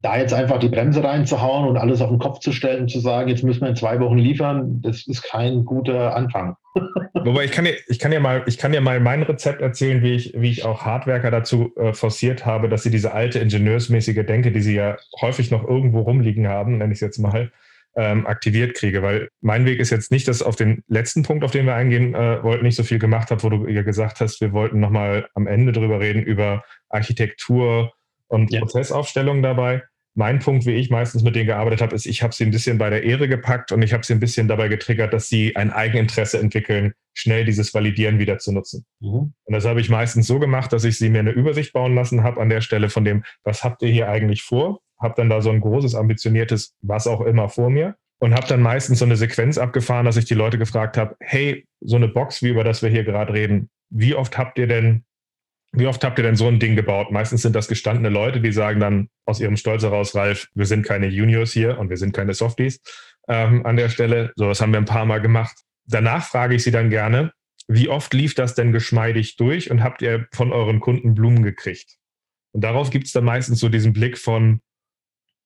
Da jetzt einfach die Bremse reinzuhauen und alles auf den Kopf zu stellen und zu sagen, jetzt müssen wir in zwei Wochen liefern, das ist kein guter Anfang. [LAUGHS] Wobei ich kann dir, ich kann dir mal, ich kann dir mal mein Rezept erzählen, wie ich, wie ich auch Hardwerker dazu äh, forciert habe, dass sie diese alte ingenieursmäßige Denke, die sie ja häufig noch irgendwo rumliegen haben, nenne ich es jetzt mal, ähm, aktiviert kriege. Weil mein Weg ist jetzt nicht, dass auf den letzten Punkt, auf den wir eingehen äh, wollten, nicht so viel gemacht habe, wo du ja gesagt hast, wir wollten nochmal am Ende drüber reden, über Architektur und ja. Prozessaufstellung dabei. Mein Punkt, wie ich meistens mit denen gearbeitet habe, ist, ich habe sie ein bisschen bei der Ehre gepackt und ich habe sie ein bisschen dabei getriggert, dass sie ein Eigeninteresse entwickeln, schnell dieses Validieren wieder zu nutzen. Mhm. Und das habe ich meistens so gemacht, dass ich sie mir eine Übersicht bauen lassen habe an der Stelle von dem, was habt ihr hier eigentlich vor? Habe dann da so ein großes, ambitioniertes, was auch immer vor mir und habe dann meistens so eine Sequenz abgefahren, dass ich die Leute gefragt habe, hey, so eine Box, wie über das wir hier gerade reden, wie oft habt ihr denn, wie oft habt ihr denn so ein Ding gebaut? Meistens sind das gestandene Leute, die sagen dann aus ihrem Stolz heraus, Ralf, wir sind keine Juniors hier und wir sind keine Softies ähm, an der Stelle. So, das haben wir ein paar Mal gemacht. Danach frage ich sie dann gerne, wie oft lief das denn geschmeidig durch und habt ihr von euren Kunden Blumen gekriegt? Und darauf gibt es dann meistens so diesen Blick von,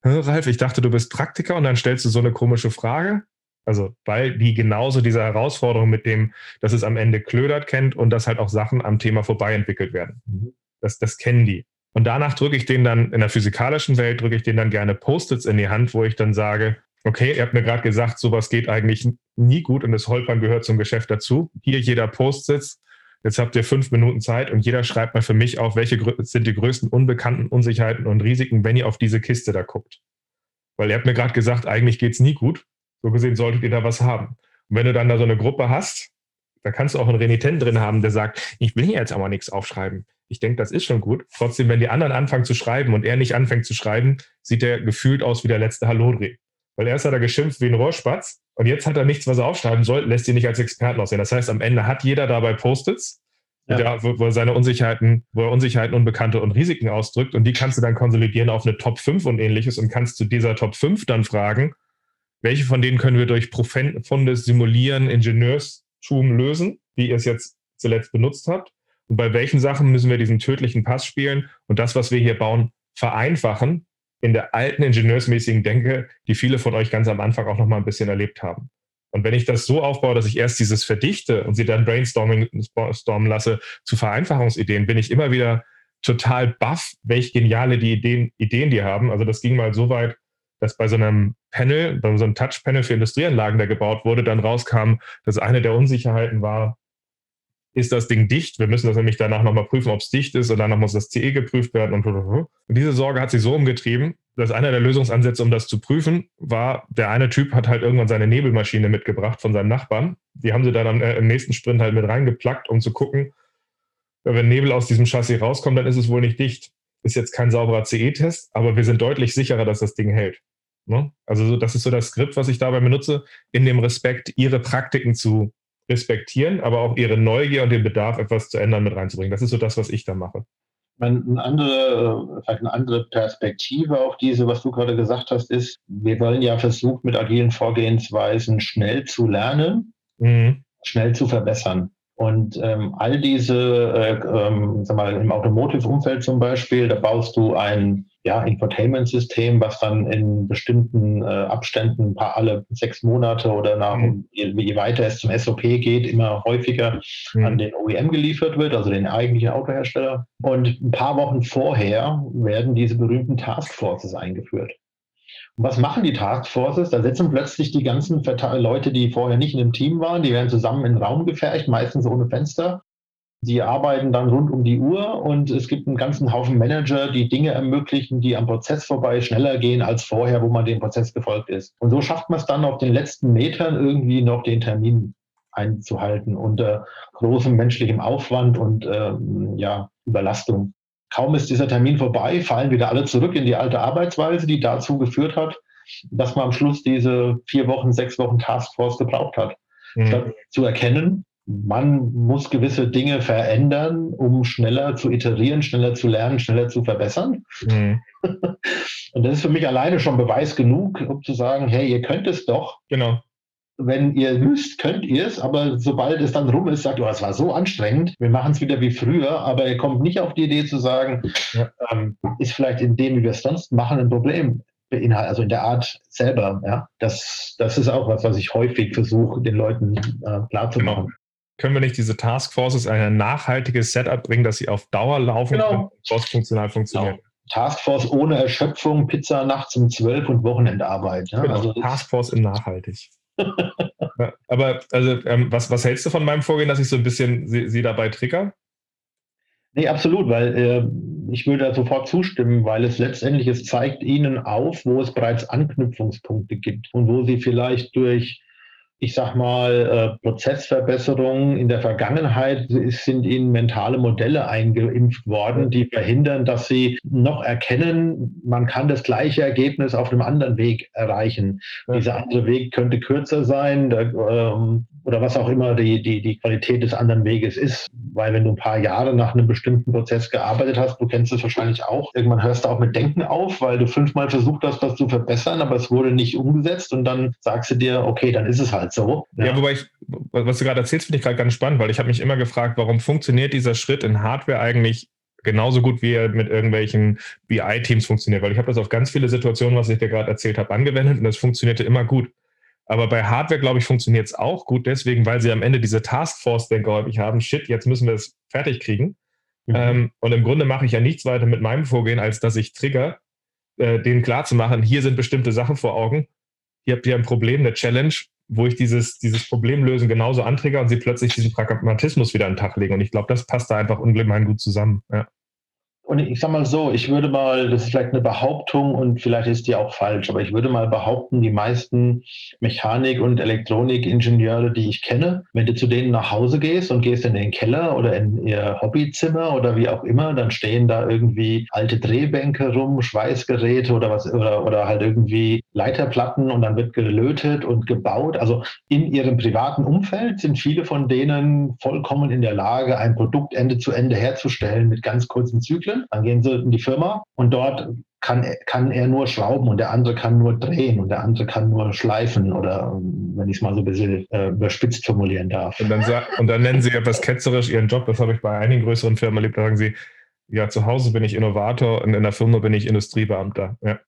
Ralf, ich dachte, du bist Praktiker und dann stellst du so eine komische Frage. Also, weil die genauso diese Herausforderung mit dem, dass es am Ende klödert kennt und dass halt auch Sachen am Thema vorbei entwickelt werden. Mhm. Das, das kennen die. Und danach drücke ich denen dann, in der physikalischen Welt drücke ich denen dann gerne Post-its in die Hand, wo ich dann sage, okay, ihr habt mir gerade gesagt, sowas geht eigentlich nie gut und das Holpern gehört zum Geschäft dazu. Hier jeder Post-its. Jetzt habt ihr fünf Minuten Zeit und jeder schreibt mal für mich auf, welche sind die größten unbekannten Unsicherheiten und Risiken, wenn ihr auf diese Kiste da guckt. Weil ihr habt mir gerade gesagt, eigentlich geht es nie gut. So gesehen solltet ihr da was haben. Und wenn du dann da so eine Gruppe hast, da kannst du auch einen Renitent drin haben, der sagt, ich will hier jetzt aber nichts aufschreiben. Ich denke, das ist schon gut. Trotzdem, wenn die anderen anfangen zu schreiben und er nicht anfängt zu schreiben, sieht er gefühlt aus wie der letzte Hallodreh. Weil erst hat er geschimpft wie ein Rohrspatz und jetzt hat er nichts, was er aufschreiben soll, lässt ihn nicht als Experten aussehen. Das heißt, am Ende hat jeder dabei Post-its, ja. wo, er seine Unsicherheiten, wo er Unsicherheiten, Unbekannte und Risiken ausdrückt und die kannst du dann konsolidieren auf eine Top 5 und ähnliches und kannst zu dieser Top 5 dann fragen, welche von denen können wir durch profundes Simulieren, Ingenieurstum lösen, wie ihr es jetzt zuletzt benutzt habt? Und bei welchen Sachen müssen wir diesen tödlichen Pass spielen und das, was wir hier bauen, vereinfachen in der alten ingenieursmäßigen Denke, die viele von euch ganz am Anfang auch noch mal ein bisschen erlebt haben. Und wenn ich das so aufbaue, dass ich erst dieses verdichte und sie dann brainstorming stormen lasse zu Vereinfachungsideen, bin ich immer wieder total baff, welche geniale die Ideen, Ideen die haben. Also das ging mal so weit, dass bei so einem Panel, bei so einem Touch-Panel für Industrieanlagen, der gebaut wurde, dann rauskam, dass eine der Unsicherheiten war, ist das Ding dicht? Wir müssen das nämlich danach nochmal prüfen, ob es dicht ist und danach muss das CE geprüft werden und, und diese Sorge hat sich so umgetrieben, dass einer der Lösungsansätze, um das zu prüfen, war, der eine Typ hat halt irgendwann seine Nebelmaschine mitgebracht von seinem Nachbarn. Die haben sie dann äh, im nächsten Sprint halt mit reingeplackt, um zu gucken, wenn Nebel aus diesem Chassis rauskommt, dann ist es wohl nicht dicht. Ist jetzt kein sauberer CE-Test, aber wir sind deutlich sicherer, dass das Ding hält. Ne? Also das ist so das Skript, was ich dabei benutze, in dem Respekt, ihre Praktiken zu respektieren, aber auch ihre Neugier und den Bedarf, etwas zu ändern, mit reinzubringen. Das ist so das, was ich da mache. Eine andere, vielleicht eine andere Perspektive auf diese, was du gerade gesagt hast, ist, wir wollen ja versuchen, mit agilen Vorgehensweisen schnell zu lernen, mhm. schnell zu verbessern. Und ähm, all diese, äh, ähm, sag mal, im Automotive-Umfeld zum Beispiel, da baust du ein ja, Infotainment-System, was dann in bestimmten äh, Abständen, ein paar alle sechs Monate oder nach, mhm. je, je, weiter es zum SOP geht, immer häufiger mhm. an den OEM geliefert wird, also den eigentlichen Autohersteller. Und ein paar Wochen vorher werden diese berühmten Taskforces eingeführt. Und was machen die Taskforces? Da sitzen plötzlich die ganzen Leute, die vorher nicht in einem Team waren, die werden zusammen in den Raum gefercht, meistens ohne Fenster. Sie arbeiten dann rund um die Uhr und es gibt einen ganzen Haufen Manager, die Dinge ermöglichen, die am Prozess vorbei schneller gehen als vorher, wo man dem Prozess gefolgt ist. Und so schafft man es dann auf den letzten Metern irgendwie noch den Termin einzuhalten unter großem menschlichem Aufwand und ähm, ja, Überlastung. Kaum ist dieser Termin vorbei, fallen wieder alle zurück in die alte Arbeitsweise, die dazu geführt hat, dass man am Schluss diese vier Wochen, sechs Wochen Taskforce gebraucht hat. Mhm. Statt zu erkennen, man muss gewisse Dinge verändern, um schneller zu iterieren, schneller zu lernen, schneller zu verbessern. Mhm. [LAUGHS] Und das ist für mich alleine schon Beweis genug, um zu sagen, hey, ihr könnt es doch. Genau wenn ihr müsst, könnt ihr es, aber sobald es dann rum ist, sagt, oh, es war so anstrengend, wir machen es wieder wie früher, aber ihr kommt nicht auf die Idee zu sagen, ja. ähm, ist vielleicht in dem, wie wir es sonst machen, ein Problem beinhaltet, also in der Art selber. Ja, das, das ist auch was, was ich häufig versuche, den Leuten äh, klarzumachen. Genau. Können wir nicht diese Taskforces in ein nachhaltiges Setup bringen, dass sie auf Dauer laufen genau. und cross-funktional funktionieren? Genau. Taskforce ohne Erschöpfung, Pizza nachts um zwölf und Wochenendarbeit. Ja? Genau. Also Taskforce in nachhaltig aber also, ähm, was, was hältst du von meinem Vorgehen, dass ich so ein bisschen sie, sie dabei trigger? Nee, absolut, weil äh, ich würde da sofort zustimmen, weil es letztendlich, es zeigt Ihnen auf, wo es bereits Anknüpfungspunkte gibt und wo Sie vielleicht durch ich sag mal, äh, Prozessverbesserungen in der Vergangenheit sind ihnen mentale Modelle eingeimpft worden, die verhindern, dass sie noch erkennen, man kann das gleiche Ergebnis auf einem anderen Weg erreichen. Ja. Dieser andere Weg könnte kürzer sein ähm, oder was auch immer die, die, die Qualität des anderen Weges ist. Weil wenn du ein paar Jahre nach einem bestimmten Prozess gearbeitet hast, du kennst es wahrscheinlich auch, irgendwann hörst du auch mit Denken auf, weil du fünfmal versucht hast, das zu verbessern, aber es wurde nicht umgesetzt und dann sagst du dir, okay, dann ist es halt so. Ja, ja wobei ich, was du gerade erzählst, finde ich gerade ganz spannend, weil ich habe mich immer gefragt, warum funktioniert dieser Schritt in Hardware eigentlich genauso gut, wie er mit irgendwelchen BI-Teams funktioniert, weil ich habe das auf ganz viele Situationen, was ich dir gerade erzählt habe, angewendet und das funktionierte immer gut. Aber bei Hardware, glaube ich, funktioniert es auch gut, deswegen, weil sie am Ende diese Taskforce-Denker häufig haben, shit, jetzt müssen wir es fertig kriegen. Mhm. Ähm, und im Grunde mache ich ja nichts weiter mit meinem Vorgehen, als dass ich trigger, äh, denen klarzumachen, hier sind bestimmte Sachen vor Augen, hier habt ihr ein Problem, eine Challenge, wo ich dieses, dieses Problem lösen genauso antrigger und sie plötzlich diesen Pragmatismus wieder an den Tag legen. Und ich glaube, das passt da einfach ungemein gut zusammen. Ja. Und ich sag mal so, ich würde mal, das ist vielleicht eine Behauptung und vielleicht ist die auch falsch, aber ich würde mal behaupten, die meisten Mechanik- und Elektronikingenieure, die ich kenne, wenn du zu denen nach Hause gehst und gehst in den Keller oder in ihr Hobbyzimmer oder wie auch immer, dann stehen da irgendwie alte Drehbänke rum, Schweißgeräte oder was oder, oder halt irgendwie Leiterplatten und dann wird gelötet und gebaut. Also in ihrem privaten Umfeld sind viele von denen vollkommen in der Lage, ein Produkt Ende zu Ende herzustellen mit ganz kurzen Zyklen. Dann gehen sie in die Firma und dort kann, kann er nur schrauben und der andere kann nur drehen und der andere kann nur schleifen oder wenn ich es mal so ein bisschen äh, überspitzt formulieren darf. Und dann, und dann nennen sie etwas ketzerisch ihren Job, das habe ich bei einigen größeren Firmen erlebt, da sagen sie, ja, zu Hause bin ich Innovator und in der Firma bin ich Industriebeamter. Ja,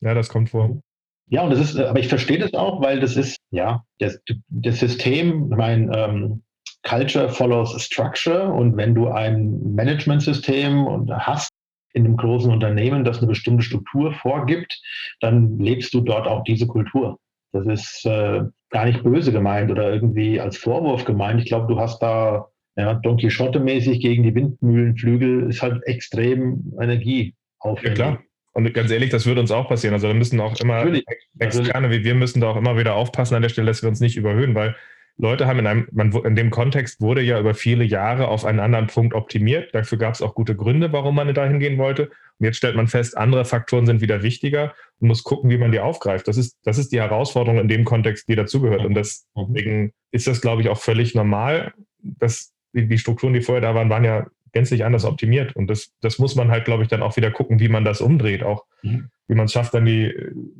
ja das kommt vor. Ja, und das ist, aber ich verstehe das auch, weil das ist, ja, das, das System, mein, ähm, Culture follows structure und wenn du ein Managementsystem hast in einem großen Unternehmen, das eine bestimmte Struktur vorgibt, dann lebst du dort auch diese Kultur. Das ist äh, gar nicht böse gemeint oder irgendwie als Vorwurf gemeint. Ich glaube, du hast da ja, Don Quixote-mäßig gegen die Windmühlenflügel ist halt extrem Energie Ja, klar. Und ganz ehrlich, das würde uns auch passieren. Also da müssen auch immer Natürlich. Externe wie wir müssen da auch immer wieder aufpassen an der Stelle, dass wir uns nicht überhöhen, weil Leute haben in einem, man, in dem Kontext wurde ja über viele Jahre auf einen anderen Punkt optimiert. Dafür gab es auch gute Gründe, warum man dahin gehen wollte. Und jetzt stellt man fest, andere Faktoren sind wieder wichtiger und muss gucken, wie man die aufgreift. Das ist, das ist die Herausforderung in dem Kontext, die dazugehört. Und deswegen ist das, glaube ich, auch völlig normal, dass die, die Strukturen, die vorher da waren, waren ja gänzlich anders optimiert. Und das, das muss man halt, glaube ich, dann auch wieder gucken, wie man das umdreht. Auch mhm wie man es schafft, dann die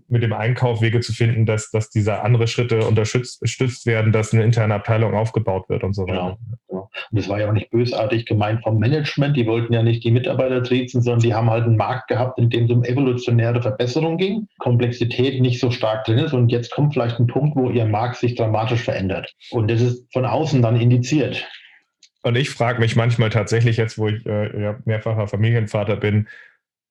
mit dem Einkauf Wege zu finden, dass, dass diese andere Schritte unterstützt werden, dass eine interne Abteilung aufgebaut wird und so weiter. Genau. Und das war ja auch nicht bösartig gemeint vom Management. Die wollten ja nicht die Mitarbeiter triezen, sondern die haben halt einen Markt gehabt, in dem es um evolutionäre Verbesserung ging, Komplexität nicht so stark drin ist. Und jetzt kommt vielleicht ein Punkt, wo ihr Markt sich dramatisch verändert. Und das ist von außen dann indiziert. Und ich frage mich manchmal tatsächlich jetzt, wo ich äh, mehrfacher Familienvater bin,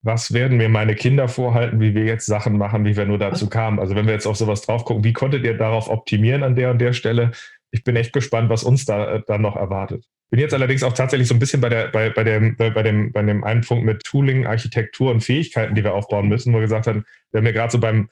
was werden mir meine Kinder vorhalten, wie wir jetzt Sachen machen, wie wir nur dazu kamen. Also wenn wir jetzt auf sowas drauf gucken, wie konntet ihr darauf optimieren an der und der Stelle? Ich bin echt gespannt, was uns da äh, dann noch erwartet. Bin jetzt allerdings auch tatsächlich so ein bisschen bei, der, bei, bei, dem, bei, bei, dem, bei dem einen Punkt mit Tooling, Architektur und Fähigkeiten, die wir aufbauen müssen, wo wir gesagt haben, wir haben ja gerade so beim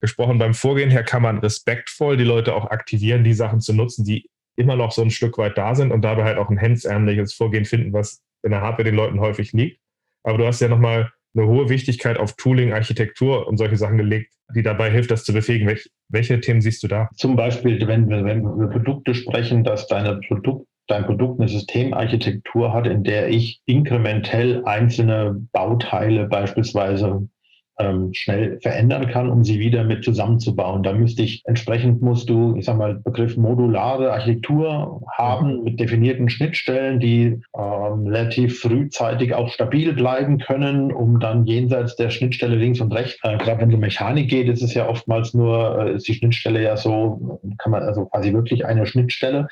gesprochen, beim Vorgehen her kann man respektvoll die Leute auch aktivieren, die Sachen zu nutzen, die immer noch so ein Stück weit da sind und dabei halt auch ein hemdsärmliches Vorgehen finden, was in der Hardware den Leuten häufig liegt. Aber du hast ja nochmal eine hohe Wichtigkeit auf Tooling, Architektur und solche Sachen gelegt, die dabei hilft, das zu befähigen. Welche, welche Themen siehst du da? Zum Beispiel, wenn wir, wenn wir über Produkte sprechen, dass deine Produkt, dein Produkt eine Systemarchitektur hat, in der ich inkrementell einzelne Bauteile beispielsweise ähm, schnell verändern kann, um sie wieder mit zusammenzubauen. Da müsste ich, entsprechend musst du, ich sag mal, Begriff modulare Architektur haben mit definierten Schnittstellen, die ähm, relativ frühzeitig auch stabil bleiben können, um dann jenseits der Schnittstelle links und rechts, äh, gerade wenn es um Mechanik geht, ist es ja oftmals nur, äh, ist die Schnittstelle ja so, kann man also quasi wirklich eine Schnittstelle,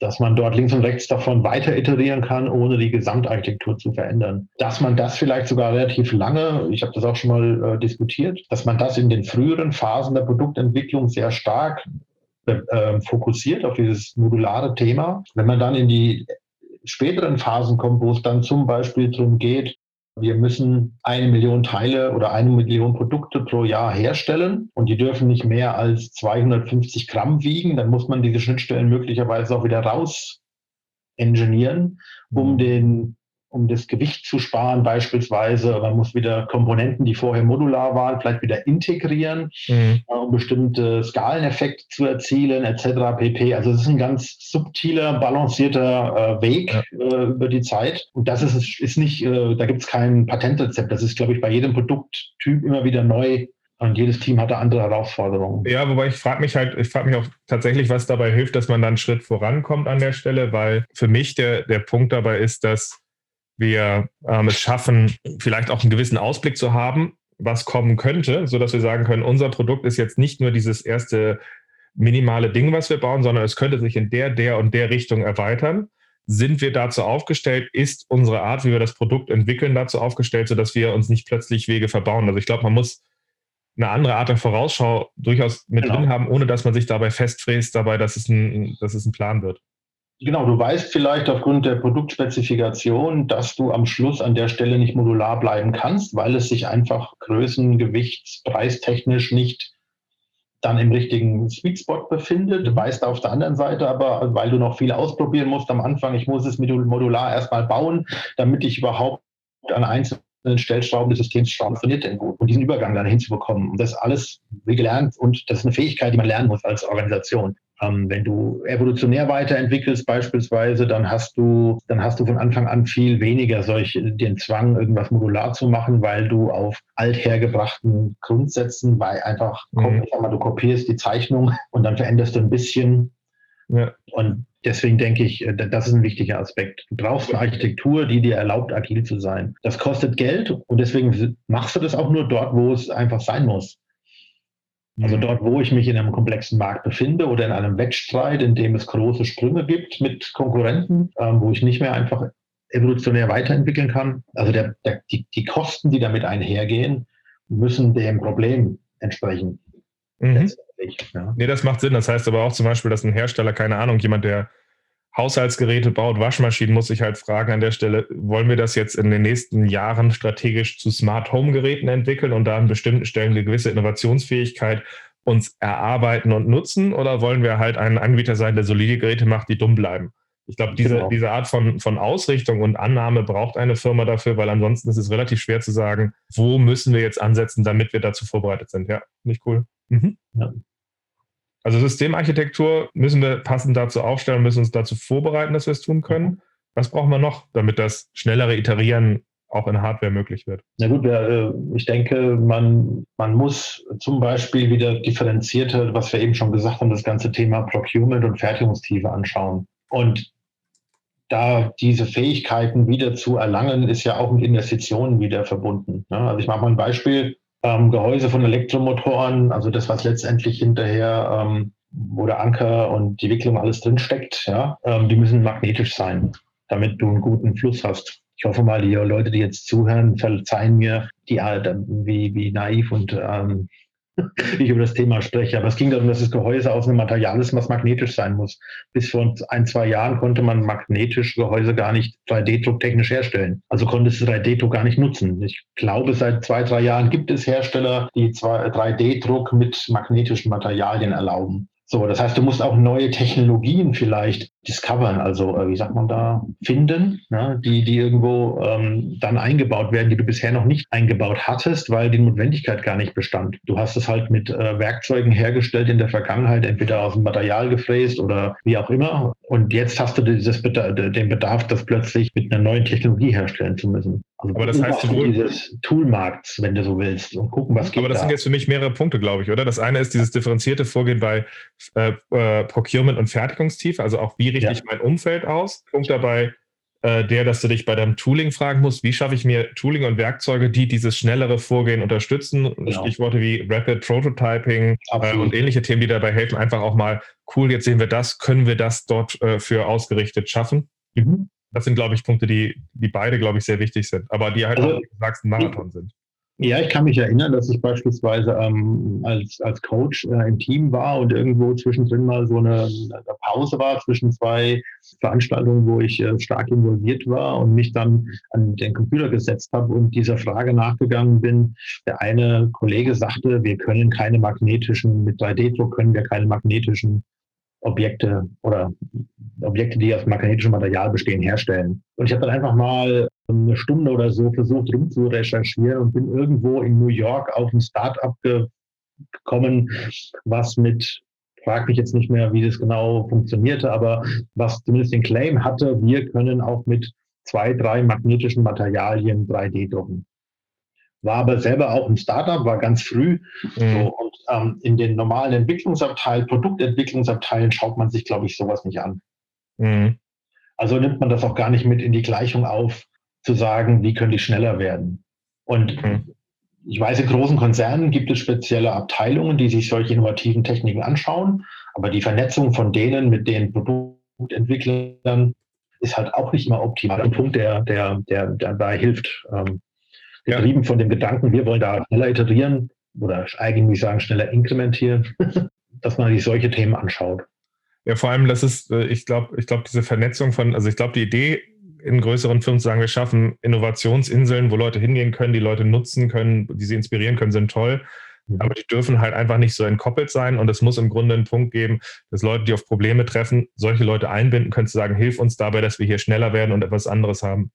dass man dort links und rechts davon weiter iterieren kann, ohne die Gesamtarchitektur zu verändern. Dass man das vielleicht sogar relativ lange, ich habe das auch schon mal äh, diskutiert, dass man das in den früheren Phasen der Produktentwicklung sehr stark äh, fokussiert auf dieses modulare Thema. Wenn man dann in die späteren Phasen kommt, wo es dann zum Beispiel darum geht, wir müssen eine Million Teile oder eine Million Produkte pro Jahr herstellen und die dürfen nicht mehr als 250 Gramm wiegen. Dann muss man diese Schnittstellen möglicherweise auch wieder raus engineeren, um mhm. den um das Gewicht zu sparen beispielsweise. Man muss wieder Komponenten, die vorher modular waren, vielleicht wieder integrieren, mhm. Äh, um bestimmte Skaleneffekte zu erzielen etc. pp. Also es ist ein ganz subtiler, balancierter äh, Weg ja. äh, über die Zeit. Und das ist, ist nicht, äh, da gibt es kein Patentrezept. Das ist, glaube ich, bei jedem Produkttyp immer wieder neu und jedes Team hatte andere Herausforderungen. Ja, wobei ich frage mich halt, ich frage mich auch tatsächlich, was dabei hilft, dass man dann einen Schritt vorankommt an der Stelle, weil für mich der, der Punkt dabei ist, dass wir ähm, es schaffen, vielleicht auch einen gewissen Ausblick zu haben, was kommen könnte, sodass wir sagen können, unser Produkt ist jetzt nicht nur dieses erste minimale Ding, was wir bauen, sondern es könnte sich in der, der und der Richtung erweitern. Sind wir dazu aufgestellt? Ist unsere Art, wie wir das Produkt entwickeln, dazu aufgestellt, sodass wir uns nicht plötzlich Wege verbauen? Also ich glaube, man muss eine andere Art der Vorausschau durchaus mit genau. drin haben, ohne dass man sich dabei festfräst, dabei, dass es ein, dass es ein Plan wird. Genau, du weißt vielleicht aufgrund der Produktspezifikation, dass du am Schluss an der Stelle nicht modular bleiben kannst, weil es sich einfach Größen, Gewichts, preistechnisch nicht dann im richtigen Sweet Spot befindet. Du weißt auf der anderen Seite aber, weil du noch viel ausprobieren musst am Anfang, ich muss es modular erstmal bauen, damit ich überhaupt an einzelnen Stellschrauben des Systems funktioniert denn gut und diesen Übergang dann hinzubekommen. Und das alles wie gelernt und das ist eine Fähigkeit, die man lernen muss als Organisation. Ähm, wenn du evolutionär weiterentwickelst beispielsweise, dann hast du, dann hast du von Anfang an viel weniger solch den Zwang, irgendwas modular zu machen, weil du auf althergebrachten Grundsätzen, weil einfach, mhm. ich sag mal, du kopierst die Zeichnung und dann veränderst du ein bisschen. Ja. Und deswegen denke ich, äh, das ist ein wichtiger Aspekt. Du brauchst eine Architektur, die dir erlaubt, agil zu sein. Das kostet Geld und deswegen machst du das auch nur dort, wo es einfach sein muss. Also mhm. dort, wo ich mich in einem komplexen Markt befinde oder in einem Wettstreit, in dem es große Sprünge gibt mit Konkurrenten, ähm, wo ich nicht mehr einfach evolutionär weiterentwickeln kann. Also der, der, die, die Kosten, die damit einhergehen, müssen dem Problem entsprechen. Mhm. Ja. Nee, das macht Sinn. Das heißt aber auch zum Beispiel, dass ein Hersteller, keine Ahnung, jemand, der Haushaltsgeräte baut, Waschmaschinen, muss sich halt fragen an der Stelle, wollen wir das jetzt in den nächsten Jahren strategisch zu Smart Home Geräten entwickeln und da an bestimmten Stellen eine gewisse Innovationsfähigkeit uns erarbeiten und nutzen oder wollen wir halt ein Anbieter sein, der solide Geräte macht, die dumm bleiben? Ich glaube, diese, genau. diese Art von, von Ausrichtung und Annahme braucht eine Firma dafür, weil ansonsten ist es relativ schwer zu sagen, wo müssen wir jetzt ansetzen, damit wir dazu vorbereitet sind. Ja, nicht cool. Mhm. Ja. Also Systemarchitektur müssen wir passend dazu aufstellen, müssen uns dazu vorbereiten, dass wir es tun können. Mhm. Was brauchen wir noch, damit das schnellere Iterieren auch in Hardware möglich wird? Na gut, äh, ich denke, man, man muss zum Beispiel wieder differenzierter, was wir eben schon gesagt haben, das ganze Thema Procurement und Fertigungstiefe anschauen. Und da diese Fähigkeiten wieder zu erlangen, ist ja auch mit Investitionen wieder verbunden. Ne? Also ich mache mal ein Beispiel ähm, Gehäuse von Elektromotoren, also das, was letztendlich hinterher, ähm, wo der Anker und die Wicklung alles drinsteckt, ja, ähm, die müssen magnetisch sein, damit du einen guten Fluss hast. Ich hoffe mal, die Leute, die jetzt zuhören, verzeihen mir, die, wie, wie naiv und ähm, [LAUGHS] ich über das Thema spreche. Aber es ging darum, dass das Gehäuse aus einem Material ist, was magnetisch sein muss. Bis vor ein, zwei Jahren konnte man magnetische Gehäuse gar nicht 3D-Druck technisch herstellen. Also konnte es 3D-Druck gar nicht nutzen. Ich glaube, seit zwei, drei Jahren gibt es Hersteller, die 3D-Druck mit magnetischen Materialien erlauben. So, das heißt, du musst auch neue Technologien vielleicht discovern, also äh, wie sagt man da, finden, ne, die, die irgendwo ähm, dann eingebaut werden, die du bisher noch nicht eingebaut hattest, weil die Notwendigkeit gar nicht bestand. Du hast es halt mit äh, Werkzeugen hergestellt in der Vergangenheit, entweder aus dem Material gefräst oder wie auch immer. Und jetzt hast du dieses, den Bedarf, das plötzlich mit einer neuen Technologie herstellen zu müssen. Also aber das heißt sowohl dieses Toolmarkts, wenn du so willst, und gucken, was geht. Aber das da. sind jetzt für mich mehrere Punkte, glaube ich, oder? Das eine ist dieses differenzierte Vorgehen bei äh, äh, Procurement und Fertigungstiefe, also auch wie richte ja. ich mein Umfeld aus. Punkt dabei äh, der, dass du dich bei deinem Tooling fragen musst, wie schaffe ich mir Tooling und Werkzeuge, die dieses schnellere Vorgehen unterstützen. Genau. Stichworte wie Rapid Prototyping äh, und ähnliche Themen, die dabei helfen, einfach auch mal, cool, jetzt sehen wir das, können wir das dort äh, für ausgerichtet schaffen. Mhm das sind, glaube ich, Punkte, die, die beide, glaube ich, sehr wichtig sind, aber die halt, also, wie du sagst, ein Marathon sind. Ja, ich kann mich erinnern, dass ich beispielsweise ähm, als, als Coach äh, im Team war und irgendwo zwischendrin mal so eine, eine Pause war zwischen zwei Veranstaltungen, wo ich äh, stark involviert war und mich dann an den Computer gesetzt habe und dieser Frage nachgegangen bin. Der eine Kollege sagte, wir können keine magnetischen, mit 3D-Druck können wir keine magnetischen Objekte oder Objekte, die aus magnetischem Material bestehen, herstellen. Und ich habe dann einfach mal eine Stunde oder so versucht, rum zu recherchieren und bin irgendwo in New York auf ein Startup gekommen, was mit, frag mich jetzt nicht mehr, wie das genau funktionierte, aber was zumindest den Claim hatte, wir können auch mit zwei, drei magnetischen Materialien 3D drucken war aber selber auch ein Startup, war ganz früh. Mhm. So, und ähm, in den normalen Entwicklungsabteilen, Produktentwicklungsabteilen schaut man sich, glaube ich, sowas nicht an. Mhm. Also nimmt man das auch gar nicht mit in die Gleichung auf, zu sagen, wie können die schneller werden. Und mhm. Ich weiß, in großen Konzernen gibt es spezielle Abteilungen, die sich solche innovativen Techniken anschauen, aber die Vernetzung von denen mit den Produktentwicklern ist halt auch nicht immer optimal. Ein Punkt, der, der, der, der dabei hilft. Ähm, getrieben ja. von dem Gedanken, wir wollen da schneller iterieren oder eigentlich sagen, schneller inkrementieren, [LAUGHS] dass man sich solche Themen anschaut. Ja, vor allem, das ist, äh, ich glaube, ich glaube, diese Vernetzung von, also ich glaube, die Idee in größeren Firmen zu sagen, wir schaffen Innovationsinseln, wo Leute hingehen können, die Leute nutzen können, die sie inspirieren können, sind toll. Mhm. Aber die dürfen halt einfach nicht so entkoppelt sein. Und es muss im Grunde einen Punkt geben, dass Leute, die auf Probleme treffen, solche Leute einbinden können, zu sagen, hilf uns dabei, dass wir hier schneller werden und etwas anderes haben.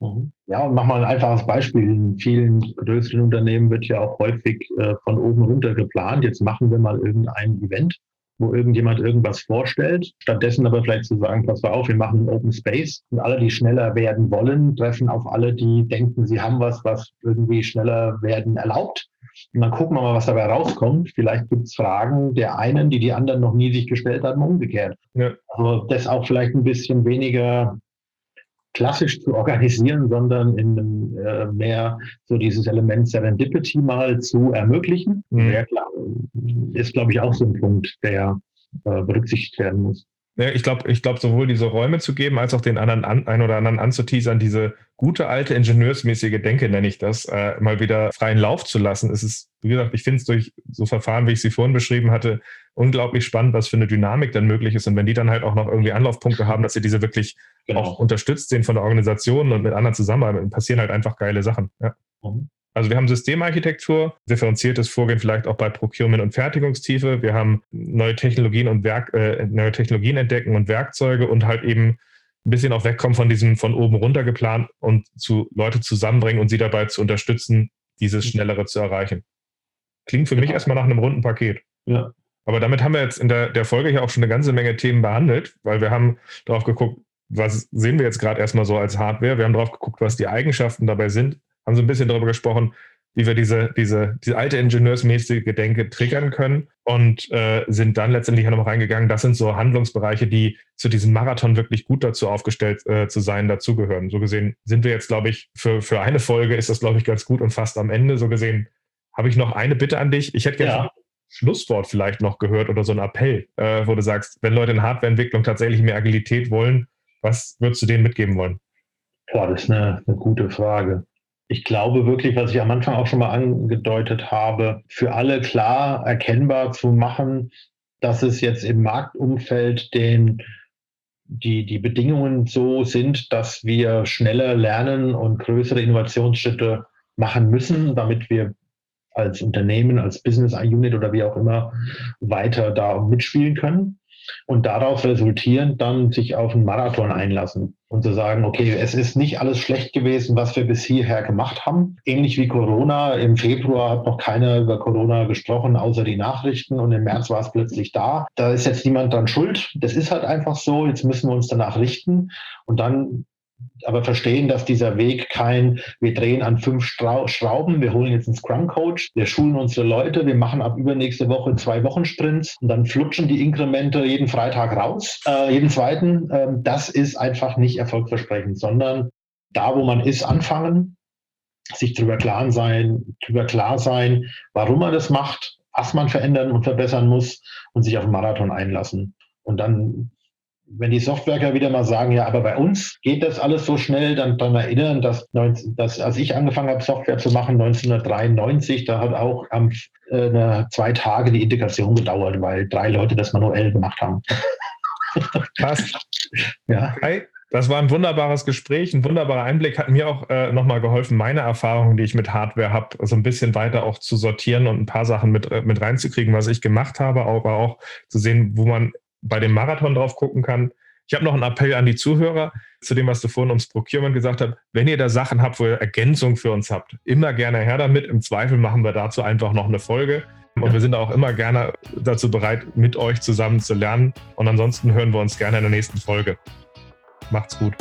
Mhm. Ja, und mach mal ein einfaches Beispiel. In vielen größeren Unternehmen wird ja auch häufig äh, von oben runter geplant. Jetzt machen wir mal irgendein Event wo irgendjemand irgendwas vorstellt. Stattdessen aber vielleicht zu sagen, pass auf, wir machen Open Space und alle, die schneller werden wollen, treffen auf alle, die denken, sie haben was, was irgendwie schneller werden erlaubt. Und dann gucken wir mal, was dabei rauskommt. Vielleicht gibt es Fragen der einen, die die anderen noch nie sich gestellt haben, umgekehrt. Ja. Also das auch vielleicht ein bisschen weniger klassisch zu organisieren, sondern in äh, mehr so dieses Element Serendipity mal zu ermöglichen. Mhm. Ja, klar, ist, glaube ich, auch so ein Punkt, der äh, berücksichtigt werden muss. Ja, ich glaube, ich glaub, sowohl diese Räume zu geben, als auch den anderen an, ein oder anderen anzuteasern, diese gute alte ingenieursmäßige Denke, nenne ich das, äh, mal wieder freien Lauf zu lassen. Es ist, wie gesagt, ich finde es durch so Verfahren, wie ich sie vorhin beschrieben hatte, unglaublich spannend, was für eine Dynamik dann möglich ist. Und wenn die dann halt auch noch irgendwie Anlaufpunkte haben, dass sie diese wirklich genau. auch unterstützt sehen von der Organisation und mit anderen zusammenarbeiten, passieren halt einfach geile Sachen. Ja. Mhm. Also wir haben Systemarchitektur, differenziertes Vorgehen vielleicht auch bei Procurement und Fertigungstiefe. Wir haben neue Technologien und Werk, äh, neue Technologien entdecken und Werkzeuge und halt eben ein bisschen auch wegkommen von diesem von oben runter geplant und zu Leute zusammenbringen und sie dabei zu unterstützen, dieses mhm. Schnellere zu erreichen. Klingt für ja. mich erstmal nach einem runden Paket. Ja. Aber damit haben wir jetzt in der, der Folge hier auch schon eine ganze Menge Themen behandelt, weil wir haben darauf geguckt, was sehen wir jetzt gerade erstmal so als Hardware. Wir haben darauf geguckt, was die Eigenschaften dabei sind, haben so ein bisschen darüber gesprochen, wie wir diese, diese, diese alte ingenieursmäßige Gedenke triggern können und äh, sind dann letztendlich noch reingegangen. Das sind so Handlungsbereiche, die zu diesem Marathon wirklich gut dazu aufgestellt äh, zu sein, dazugehören. So gesehen sind wir jetzt, glaube ich, für, für eine Folge ist das, glaube ich, ganz gut und fast am Ende. So gesehen habe ich noch eine Bitte an dich. Ich hätte gerne ja. Schlusswort vielleicht noch gehört oder so ein Appell, äh, wo du sagst, wenn Leute in Hardwareentwicklung tatsächlich mehr Agilität wollen, was würdest du denen mitgeben wollen? Boah, das ist eine, eine gute Frage. Ich glaube wirklich, was ich am Anfang auch schon mal angedeutet habe, für alle klar erkennbar zu machen, dass es jetzt im Marktumfeld den, die, die Bedingungen so sind, dass wir schneller lernen und größere Innovationsschritte machen müssen, damit wir als Unternehmen, als Business Unit oder wie auch immer weiter da mitspielen können und daraus resultierend dann sich auf einen Marathon einlassen und zu sagen, okay, es ist nicht alles schlecht gewesen, was wir bis hierher gemacht haben. Ähnlich wie Corona. Im Februar hat noch keiner über Corona gesprochen, außer die Nachrichten und im März war es plötzlich da. Da ist jetzt niemand dran schuld. Das ist halt einfach so. Jetzt müssen wir uns danach richten und dann aber verstehen, dass dieser Weg kein, wir drehen an fünf Schrauben, wir holen jetzt einen Scrum-Coach, wir schulen unsere Leute, wir machen ab übernächste Woche zwei Wochen Sprints und dann flutschen die Inkremente jeden Freitag raus, äh, jeden zweiten. Äh, das ist einfach nicht erfolgversprechend, sondern da, wo man ist, anfangen, sich darüber klar sein, darüber klar sein, warum man das macht, was man verändern und verbessern muss und sich auf den Marathon einlassen. Und dann wenn die Softwerker wieder mal sagen, ja, aber bei uns geht das alles so schnell, dann dann erinnern, dass, 19, dass als ich angefangen habe, Software zu machen, 1993, da hat auch am, äh, zwei Tage die Integration gedauert, weil drei Leute das manuell gemacht haben. Passt. [LAUGHS] Ja. Hi. Das war ein wunderbares Gespräch, ein wunderbarer Einblick, hat mir auch äh, nochmal geholfen, meine Erfahrungen, die ich mit Hardware habe, so ein bisschen weiter auch zu sortieren und ein paar Sachen mit, äh, mit reinzukriegen, was ich gemacht habe, aber auch zu sehen, wo man bei dem Marathon drauf gucken kann. Ich habe noch einen Appell an die Zuhörer zu dem, was du vorhin ums Procurement gesagt hast. Wenn ihr da Sachen habt, wo ihr Ergänzung für uns habt, immer gerne her damit. Im Zweifel machen wir dazu einfach noch eine Folge. Und wir sind auch immer gerne dazu bereit, mit euch zusammen zu lernen. Und ansonsten hören wir uns gerne in der nächsten Folge. Macht's gut.